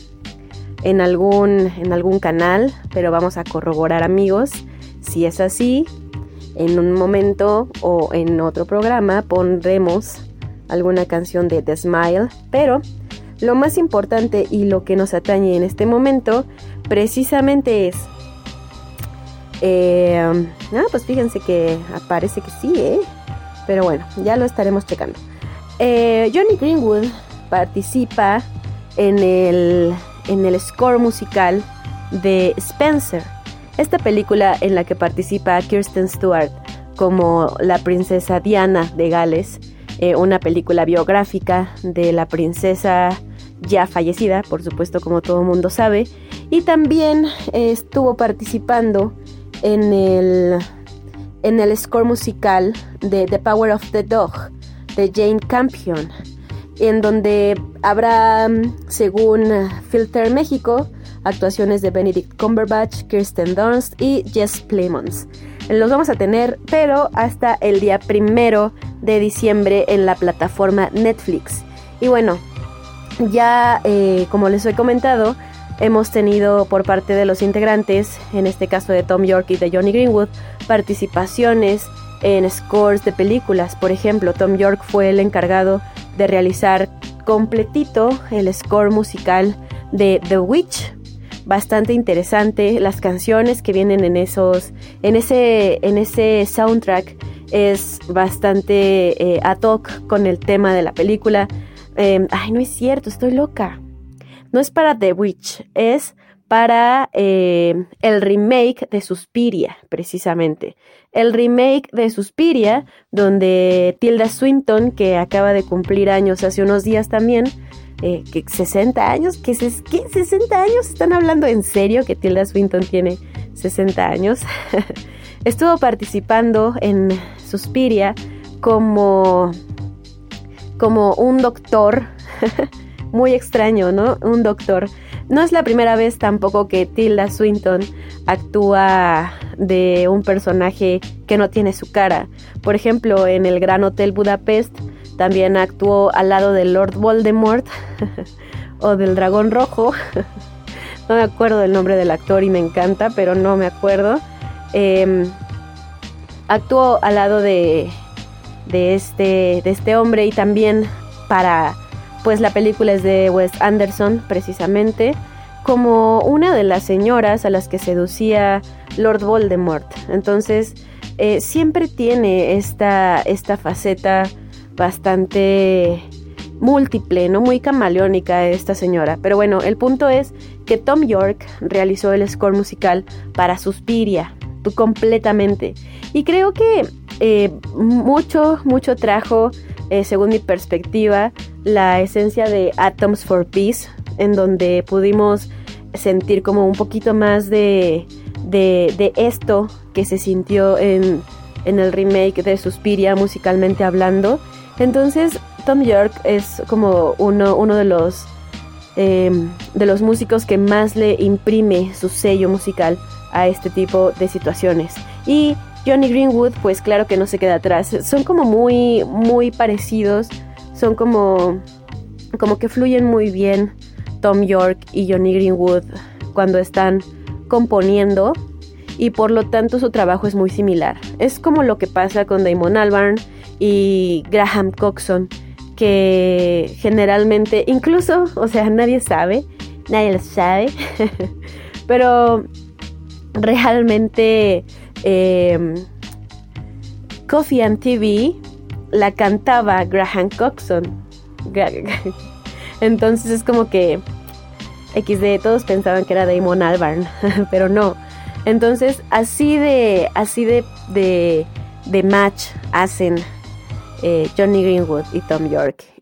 en algún, en algún canal, pero vamos a corroborar amigos. Si es así, en un momento o en otro programa pondremos alguna canción de The Smile, pero lo más importante y lo que nos atañe en este momento precisamente es... Eh, ah, pues fíjense que parece que sí, ¿eh? Pero bueno, ya lo estaremos checando. Eh, Johnny Greenwood participa en el, en el score musical de Spencer, esta película en la que participa Kirsten Stewart como la princesa Diana de Gales, eh, una película biográfica de la princesa ya fallecida, por supuesto, como todo el mundo sabe, y también eh, estuvo participando en el, en el score musical de The Power of the Dog de Jane Campion, en donde habrá, según Filter México, actuaciones de Benedict Cumberbatch, Kirsten Dunst y Jess Plemons. Los vamos a tener, pero hasta el día primero de diciembre en la plataforma Netflix. Y bueno, ya, eh, como les he comentado, hemos tenido por parte de los integrantes, en este caso de Tom York y de Johnny Greenwood, participaciones en scores de películas. Por ejemplo, Tom York fue el encargado de realizar completito el score musical de The Witch. Bastante interesante. Las canciones que vienen en esos. en ese. en ese soundtrack es bastante eh, ad con el tema de la película. Em, ay, no es cierto, estoy loca. No es para The Witch, es para em, el remake de Suspiria, precisamente. El remake de Suspiria, donde Tilda Swinton, que acaba de cumplir años hace unos días también, eh, que 60 años, ¿qué, ¿qué 60 años? ¿Están hablando en serio que Tilda Swinton tiene 60 años? [laughs] Estuvo participando en Suspiria como como un doctor, [laughs] muy extraño, ¿no? Un doctor. No es la primera vez tampoco que Tilda Swinton actúa de un personaje que no tiene su cara. Por ejemplo, en el Gran Hotel Budapest también actuó al lado del Lord Voldemort [laughs] o del Dragón Rojo. [laughs] no me acuerdo del nombre del actor y me encanta, pero no me acuerdo. Em, actuó al lado de de este, de este hombre y también para, pues la película es de Wes Anderson precisamente, como una de las señoras a las que seducía Lord Voldemort. Entonces, eh, siempre tiene esta, esta faceta bastante múltiple, no muy camaleónica esta señora. Pero bueno, el punto es que Tom York realizó el score musical para Suspiria, completamente. Y creo que eh, mucho, mucho trajo, eh, según mi perspectiva, la esencia de Atoms for Peace, en donde pudimos sentir como un poquito más de, de, esto que se sintió en, en el remake de Suspiria musicalmente hablando. Entonces, Tom York es como uno, uno de los eh, de los músicos que más le imprime su sello musical a este tipo de situaciones. Y Johnny Greenwood, pues claro que no se queda atrás. Son como muy, muy parecidos. Son como, como que fluyen muy bien Tom York y Johnny Greenwood cuando están componiendo y por lo tanto su trabajo es muy similar. Es como lo que pasa con Damon Albarn y Graham Coxon, que generalmente, incluso, o sea, nadie sabe, nadie lo sabe, [laughs] pero realmente eh, Coffee and TV la cantaba Graham Coxon. [laughs] Entonces es como que XD, todos pensaban que era Damon Albarn, [laughs] pero no. Entonces, así de, así de, de, de match hacen eh, Johnny Greenwood y Tom York.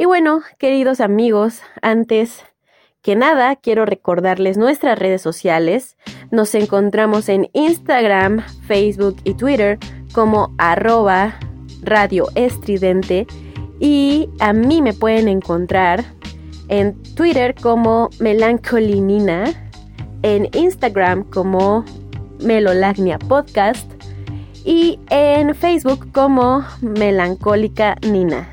Y bueno, queridos amigos, antes que nada, quiero recordarles nuestras redes sociales. Nos encontramos en Instagram, Facebook y Twitter como arroba radio estridente. Y a mí me pueden encontrar en Twitter como melancolinina, en Instagram como melolagnia podcast y en Facebook como melancólica nina.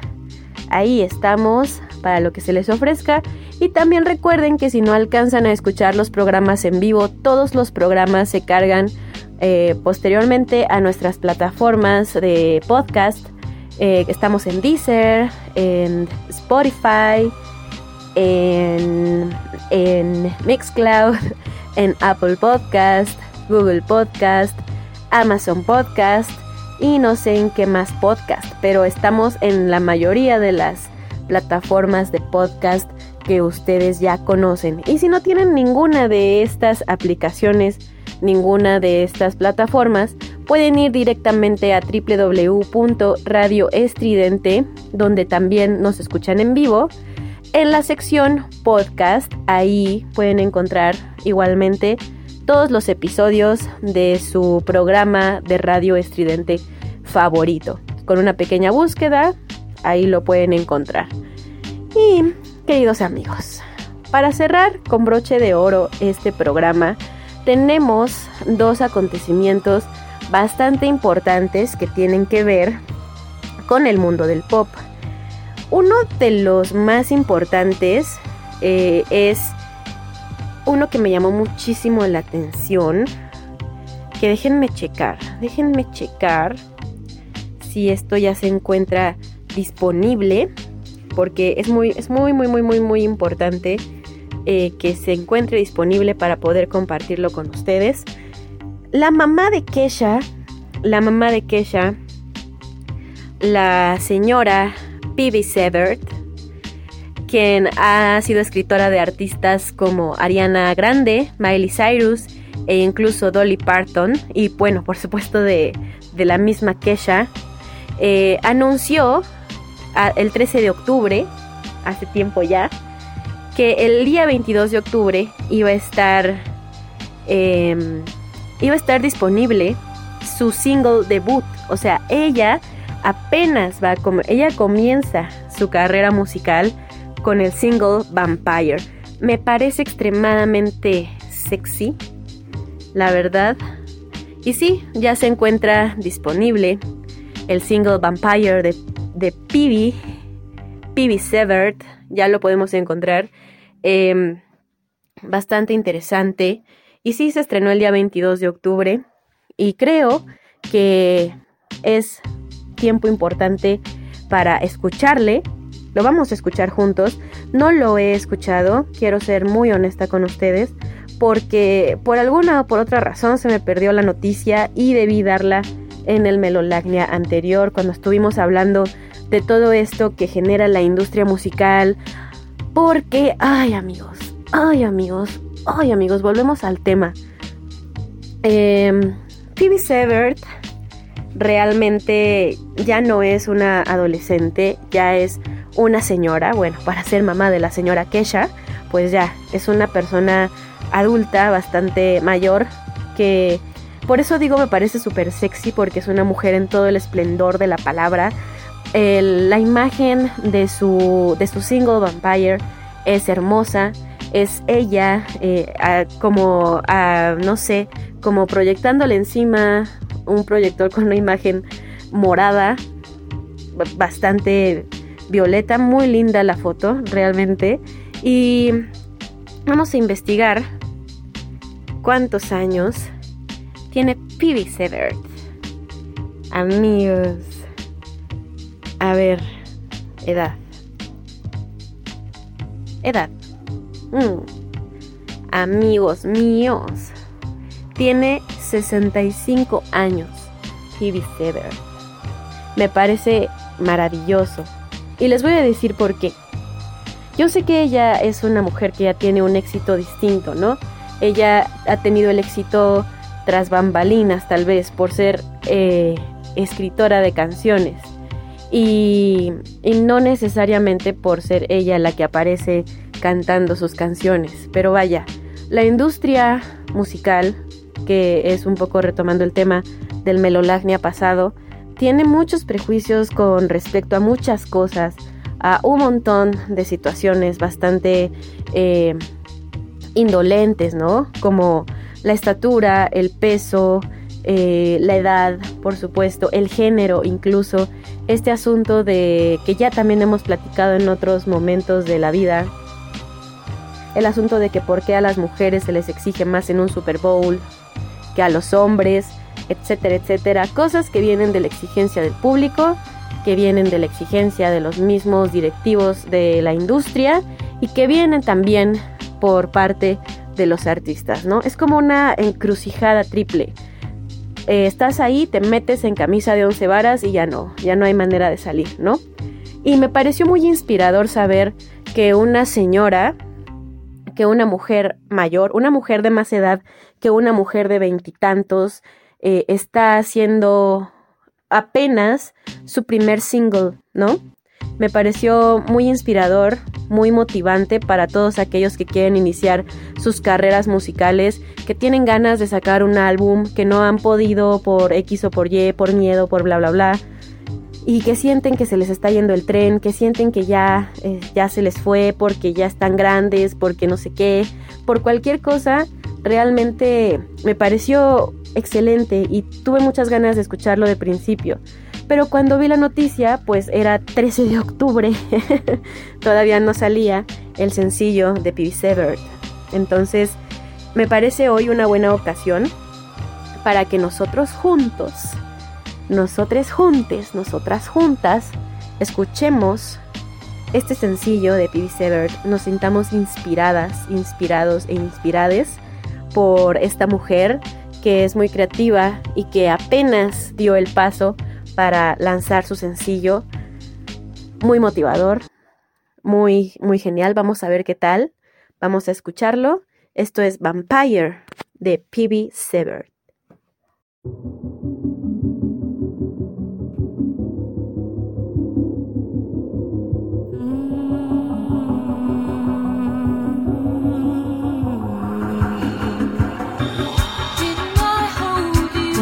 Ahí estamos para lo que se les ofrezca. Y también recuerden que si no alcanzan a escuchar los programas en vivo, todos los programas se cargan eh, posteriormente a nuestras plataformas de podcast. Eh, estamos en Deezer, en Spotify, en, en Mixcloud, [laughs] en Apple Podcast, Google Podcast, Amazon Podcast y no sé en qué más podcast, pero estamos en la mayoría de las plataformas de podcast que ustedes ya conocen. Y si no tienen ninguna de estas aplicaciones, ninguna de estas plataformas, pueden ir directamente a www.radioestridente, donde también nos escuchan en vivo. En la sección podcast, ahí pueden encontrar igualmente todos los episodios de su programa de radio estridente favorito. Con una pequeña búsqueda, ahí lo pueden encontrar. Y, queridos amigos, para cerrar con broche de oro este programa, tenemos dos acontecimientos bastante importantes que tienen que ver con el mundo del pop. Uno de los más importantes eh, es uno que me llamó muchísimo la atención. Que déjenme checar, déjenme checar si esto ya se encuentra disponible. Porque es muy, es muy, muy, muy, muy, muy importante eh, que se encuentre disponible para poder compartirlo con ustedes. La mamá de Kesha, la mamá de Kesha, la señora Phoebe Severt, quien ha sido escritora de artistas como Ariana Grande, Miley Cyrus e incluso Dolly Parton, y bueno, por supuesto de, de la misma Kesha, eh, anunció el 13 de octubre, hace tiempo ya, que el día 22 de octubre iba a estar, eh, iba a estar disponible su single debut, o sea, ella apenas va a ella comienza su carrera musical con el single Vampire. Me parece extremadamente sexy, la verdad. Y sí, ya se encuentra disponible el single Vampire de, de Peavy, Peavy Severt, ya lo podemos encontrar. Em, bastante interesante. Y sí, se estrenó el día 22 de octubre. Y creo que es tiempo importante para escucharle. Lo vamos a escuchar juntos. No lo he escuchado, quiero ser muy honesta con ustedes, porque por alguna o por otra razón se me perdió la noticia y debí darla en el Melolagnia anterior, cuando estuvimos hablando de todo esto que genera la industria musical. Porque, ay amigos, ay amigos, ay amigos, volvemos al tema. Eh, Phoebe Severt realmente ya no es una adolescente, ya es una señora, bueno, para ser mamá de la señora Kesha, pues ya, es una persona adulta, bastante mayor, que por eso digo me parece súper sexy, porque es una mujer en todo el esplendor de la palabra. La imagen de su, de su single Vampire es hermosa, es ella eh, como, a, no sé, como proyectándole encima un proyector con una imagen morada, bastante violeta, muy linda la foto, realmente. Y vamos a investigar cuántos años tiene Phoebe Severt. Amigos. A ver, edad. Edad. Mm. Amigos míos. Tiene 65 años. Phoebe Severt. Me parece maravilloso. Y les voy a decir por qué. Yo sé que ella es una mujer que ya tiene un éxito distinto, ¿no? Ella ha tenido el éxito tras bambalinas, tal vez, por ser eh, escritora de canciones. Y, y no necesariamente por ser ella la que aparece cantando sus canciones. Pero vaya, la industria musical, que es un poco retomando el tema del melolagnia pasado, tiene muchos prejuicios con respecto a muchas cosas, a un montón de situaciones bastante eh, indolentes, ¿no? Como la estatura, el peso, eh, la edad, por supuesto, el género incluso, este asunto de que ya también hemos platicado en otros momentos de la vida, el asunto de que por qué a las mujeres se les exige más en un Super Bowl que a los hombres, etcétera, etcétera, cosas que vienen de la exigencia del público, que vienen de la exigencia de los mismos directivos de la industria y que vienen también por parte de los artistas, ¿no? Es como una encrucijada triple. Eh, estás ahí, te metes en camisa de once varas y ya no, ya no hay manera de salir, ¿no? Y me pareció muy inspirador saber que una señora, que una mujer mayor, una mujer de más edad que una mujer de veintitantos, eh, está haciendo apenas su primer single, ¿no? Me pareció muy inspirador, muy motivante para todos aquellos que quieren iniciar sus carreras musicales, que tienen ganas de sacar un álbum, que no han podido por X o por Y, por miedo, por bla, bla, bla, y que sienten que se les está yendo el tren, que sienten que ya, eh, ya se les fue porque ya están grandes, porque no sé qué, por cualquier cosa, realmente me pareció excelente y tuve muchas ganas de escucharlo de principio. Pero cuando vi la noticia, pues era 13 de octubre, [laughs] todavía no salía el sencillo de Phoebe Severt. Entonces, me parece hoy una buena ocasión para que nosotros juntos, nosotros juntes, nosotras juntas, escuchemos este sencillo de Phoebe Severt, nos sintamos inspiradas, inspirados e inspirades por esta mujer que es muy creativa y que apenas dio el paso para lanzar su sencillo. Muy motivador, muy, muy genial. Vamos a ver qué tal. Vamos a escucharlo. Esto es Vampire de Phoebe Severt.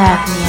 wind. Melolagnia.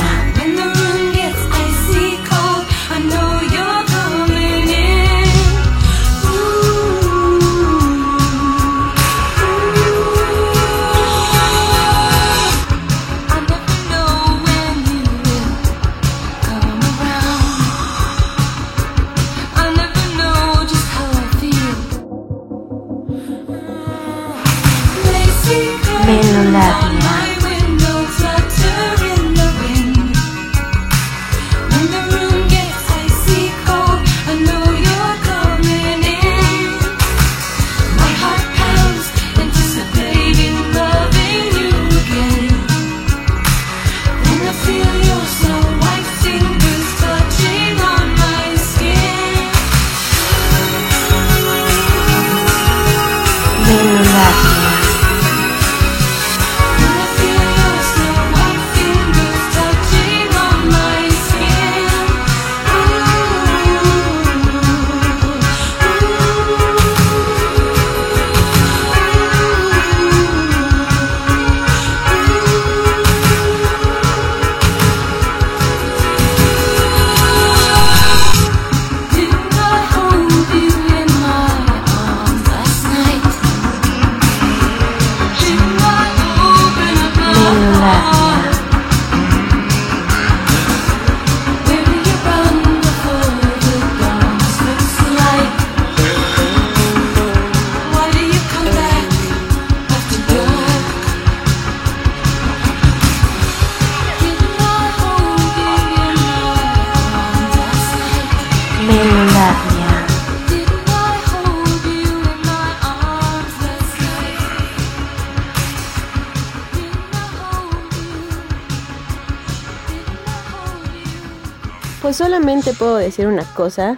Puedo decir una cosa.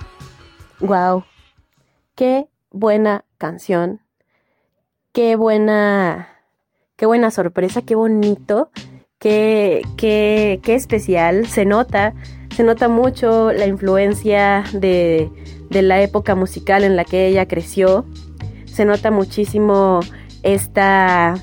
Wow. Qué buena canción. Qué buena. Qué buena sorpresa, qué bonito. Qué, qué, qué especial. Se nota. Se nota mucho la influencia de, de la época musical en la que ella creció. Se nota muchísimo esta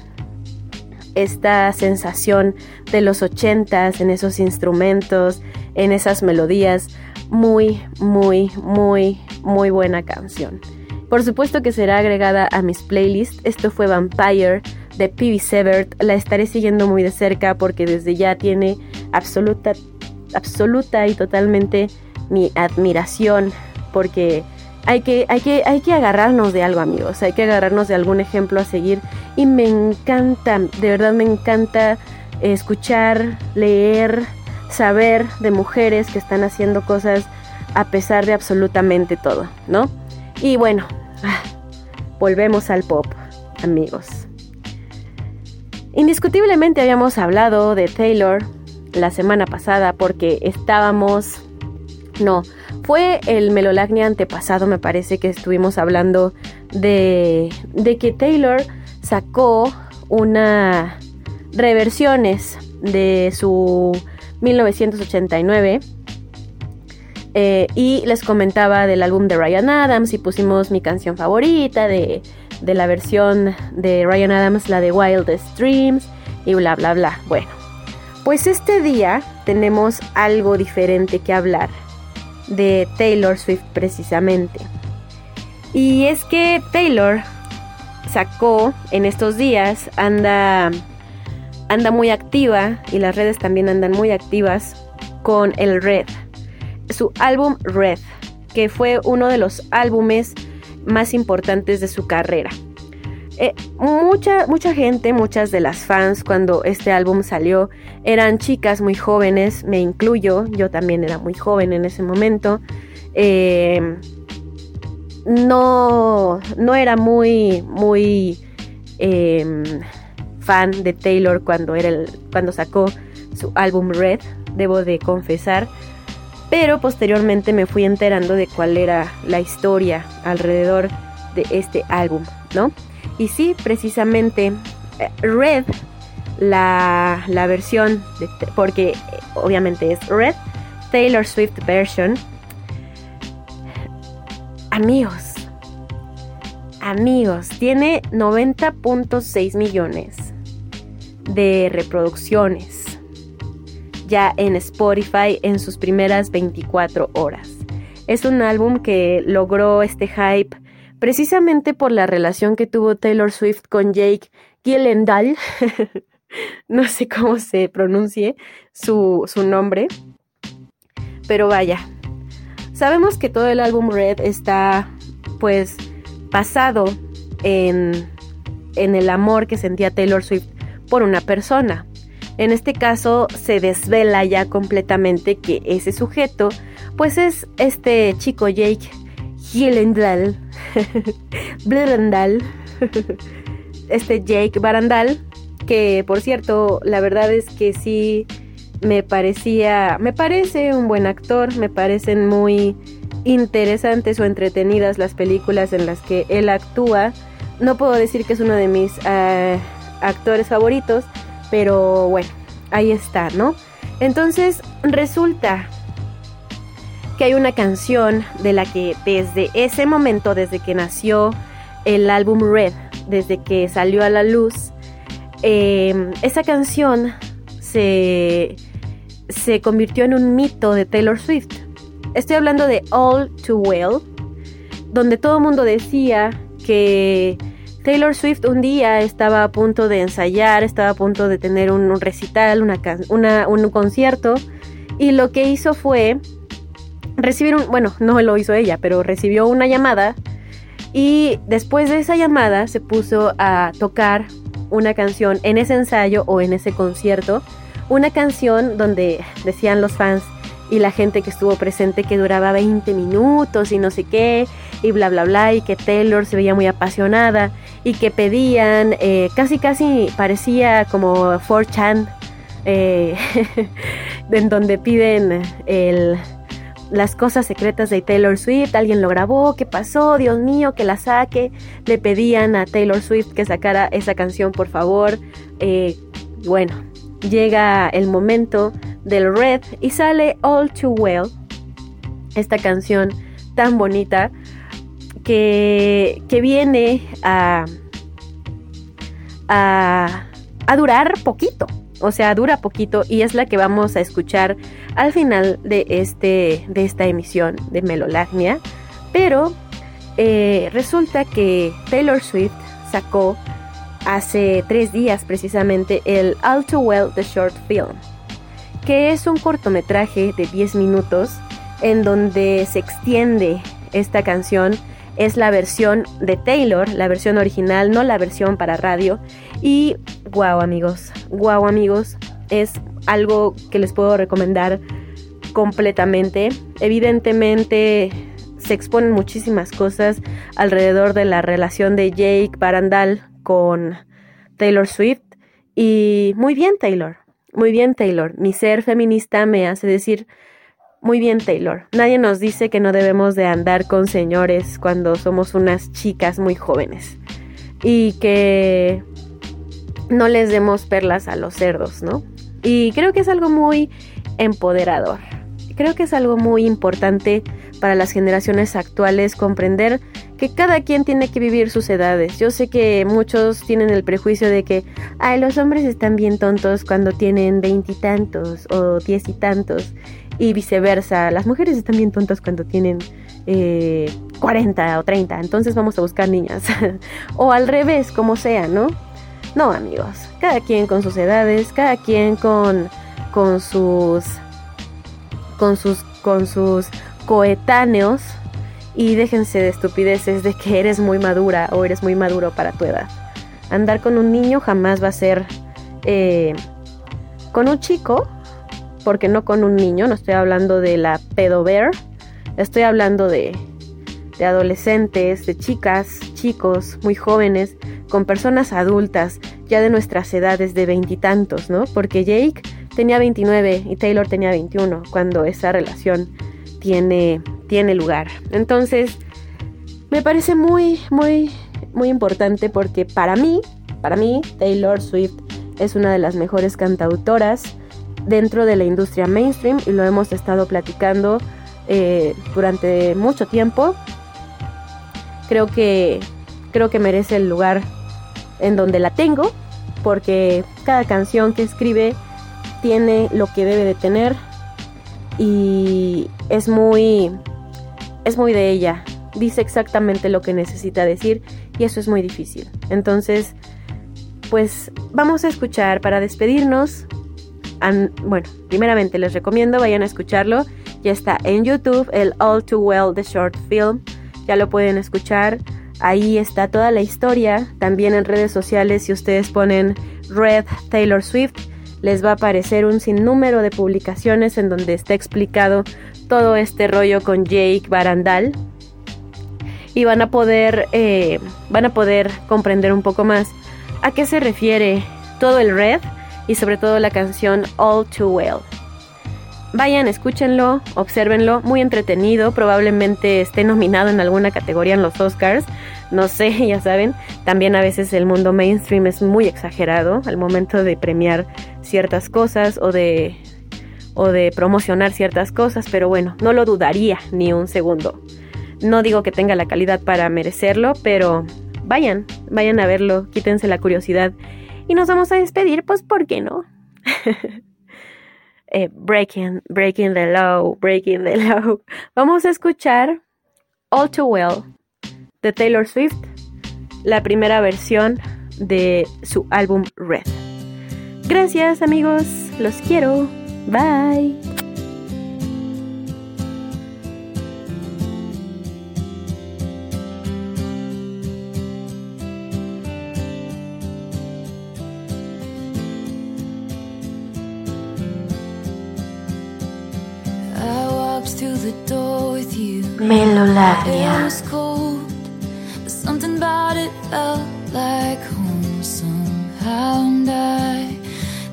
esta sensación de los ochentas en esos instrumentos, en esas melodías. Muy, muy, muy, muy buena canción. Por supuesto que será agregada a mis playlists. Esto fue Vampire de P.B. Severt. La estaré siguiendo muy de cerca porque desde ya tiene absoluta, absoluta y totalmente mi admiración. Porque hay que, hay, que, hay que agarrarnos de algo, amigos. Hay que agarrarnos de algún ejemplo a seguir. Y me encanta, de verdad me encanta escuchar, leer, saber de mujeres que están haciendo cosas a pesar de absolutamente todo, ¿no? Y bueno, ah, volvemos al pop, amigos. Indiscutiblemente habíamos hablado de Taylor la semana pasada porque estábamos... No, fue el Melolagnia antepasado, me parece que estuvimos hablando de, de que Taylor sacó una reversiones de su 1989 eh, y les comentaba del álbum de Ryan Adams y pusimos mi canción favorita de, de la versión de Ryan Adams, la de Wildest Dreams y bla bla bla. Bueno, pues este día tenemos algo diferente que hablar de Taylor Swift precisamente. Y es que Taylor sacó en estos días, anda, anda muy activa y las redes también andan muy activas con el Red, su álbum Red, que fue uno de los álbumes más importantes de su carrera. Eh, mucha, mucha gente, muchas de las fans cuando este álbum salió eran chicas muy jóvenes, me incluyo, yo también era muy joven en ese momento. Eh, no, no era muy, muy eh, fan de Taylor cuando, era el, cuando sacó su álbum Red, debo de confesar. Pero posteriormente me fui enterando de cuál era la historia alrededor de este álbum, ¿no? Y sí, precisamente eh, Red, la, la versión, porque obviamente es Red, Taylor Swift version. Amigos, amigos, tiene 90.6 millones de reproducciones ya en Spotify en sus primeras 24 horas. Es un álbum que logró este hype precisamente por la relación que tuvo Taylor Swift con Jake Gyllenhaal. [laughs] no sé cómo se pronuncie su, su nombre. Pero vaya, sabemos que todo el álbum Red está pues basado en, en el amor que sentía Taylor Swift por una persona. En este caso se desvela ya completamente que ese sujeto pues es este chico Jake Gyllenhaal, [laughs] Barandal, [laughs] este Jake Barandal, que por cierto, la verdad es que sí me parecía, me parece un buen actor, me parecen muy interesantes o entretenidas las películas en las que él actúa. No puedo decir que es uno de mis uh, actores favoritos, pero bueno, ahí está, ¿no? Entonces resulta que hay una canción de la que desde ese momento, desde que nació el álbum Red, desde que salió a la luz, eh, esa canción se, se convirtió en un mito de Taylor Swift. Estoy hablando de All Too Well, donde todo el mundo decía que Taylor Swift un día estaba a punto de ensayar, estaba a punto de tener un, un recital, una, una, un concierto, y lo que hizo fue recibir un, bueno, no lo hizo ella, pero recibió una llamada y después de esa llamada se puso a tocar una canción en ese ensayo o en ese concierto, una canción donde decían los fans y la gente que estuvo presente que duraba 20 minutos y no sé qué, y bla bla bla, y que Taylor se veía muy apasionada y que pedían, eh, casi casi parecía como 4chan, eh, [laughs] en donde piden el las cosas secretas de Taylor Swift, alguien lo grabó, ¿qué pasó? Dios mío, que la saque. Le pedían a Taylor Swift que sacara esa canción, por favor. Eh, bueno, llega el momento del Red y sale All Too Well, esta canción tan bonita que, que viene a, a, a durar poquito. O sea, dura poquito y es la que vamos a escuchar al final de, este, de esta emisión de Melolagnia. Pero eh, resulta que Taylor Swift sacó hace tres días precisamente el All Too Well The Short Film, que es un cortometraje de 10 minutos en donde se extiende esta canción. Es la versión de Taylor, la versión original, no la versión para radio. Y wow amigos, wow amigos, es algo que les puedo recomendar completamente. Evidentemente se exponen muchísimas cosas alrededor de la relación de Jake Barandal con Taylor Swift. Y muy bien Taylor, muy bien Taylor. Mi ser feminista me hace decir, muy bien Taylor. Nadie nos dice que no debemos de andar con señores cuando somos unas chicas muy jóvenes. Y que no les demos perlas a los cerdos, ¿no? Y creo que es algo muy empoderador. Creo que es algo muy importante para las generaciones actuales comprender que cada quien tiene que vivir sus edades. Yo sé que muchos tienen el prejuicio de que, ay, los hombres están bien tontos cuando tienen veintitantos o diez y tantos y viceversa. Las mujeres están bien tontas cuando tienen eh, 40 o 30, entonces vamos a buscar niñas. [laughs] o al revés, como sea, ¿no? No, amigos. Cada quien con sus edades, cada quien con, con sus. con sus. con sus coetáneos. Y déjense de estupideces de que eres muy madura o eres muy maduro para tu edad. Andar con un niño jamás va a ser. eh, con un chico, porque no con un niño, no estoy hablando de la pedo bear, estoy hablando de, de adolescentes, de chicas, chicos muy jóvenes, con personas adultas, ya de nuestras edades de veintitantos, ¿no? Porque Jake tenía 29 y Taylor tenía 21 cuando esa relación tiene, tiene lugar. Entonces, me parece muy, muy, muy importante porque para mí, para mí, Taylor Swift es una de las mejores cantautoras dentro de la industria mainstream y lo hemos estado platicando eh, durante mucho tiempo. Creo que creo que merece el lugar en donde la tengo porque cada canción que escribe tiene lo que debe de tener y es muy es muy de ella. Dice exactamente lo que necesita decir y eso es muy difícil. Entonces, pues vamos a escuchar para despedirnos Bueno, primeramente les recomiendo vayan a escucharlo. Ya está en YouTube el All Too Well The Short Film. Ya lo pueden escuchar. Ahí está toda la historia. También en redes sociales, si ustedes ponen Red Taylor Swift, les va a aparecer un sinnúmero de publicaciones en donde está explicado todo este rollo con Jake Barandal. Y van a poder, eh, van a poder comprender un poco más a qué se refiere todo el Red y sobre todo la canción All Too Well. Vayan, escúchenlo, obsérvenlo, muy entretenido, probablemente esté nominado en alguna categoría en los Oscars, no sé, [laughs] ya saben, también a veces el mundo mainstream es muy exagerado al momento de premiar ciertas cosas o de o de promocionar ciertas cosas, pero bueno, no lo dudaría ni un segundo. No digo que tenga la calidad para merecerlo, pero vayan, vayan a verlo, quítense la curiosidad y nos vamos a despedir, pues, ¿por qué no? [laughs] Eh, breaking, breaking the law, breaking the law. Vamos a escuchar All Too Well de Taylor Swift, la primera versión de su álbum Red. Gracias amigos, los quiero. Bye. But something about it felt like home somehow. And I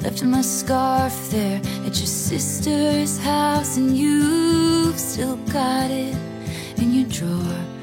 Left my scarf there at your sister's house, and you've still got it in your drawer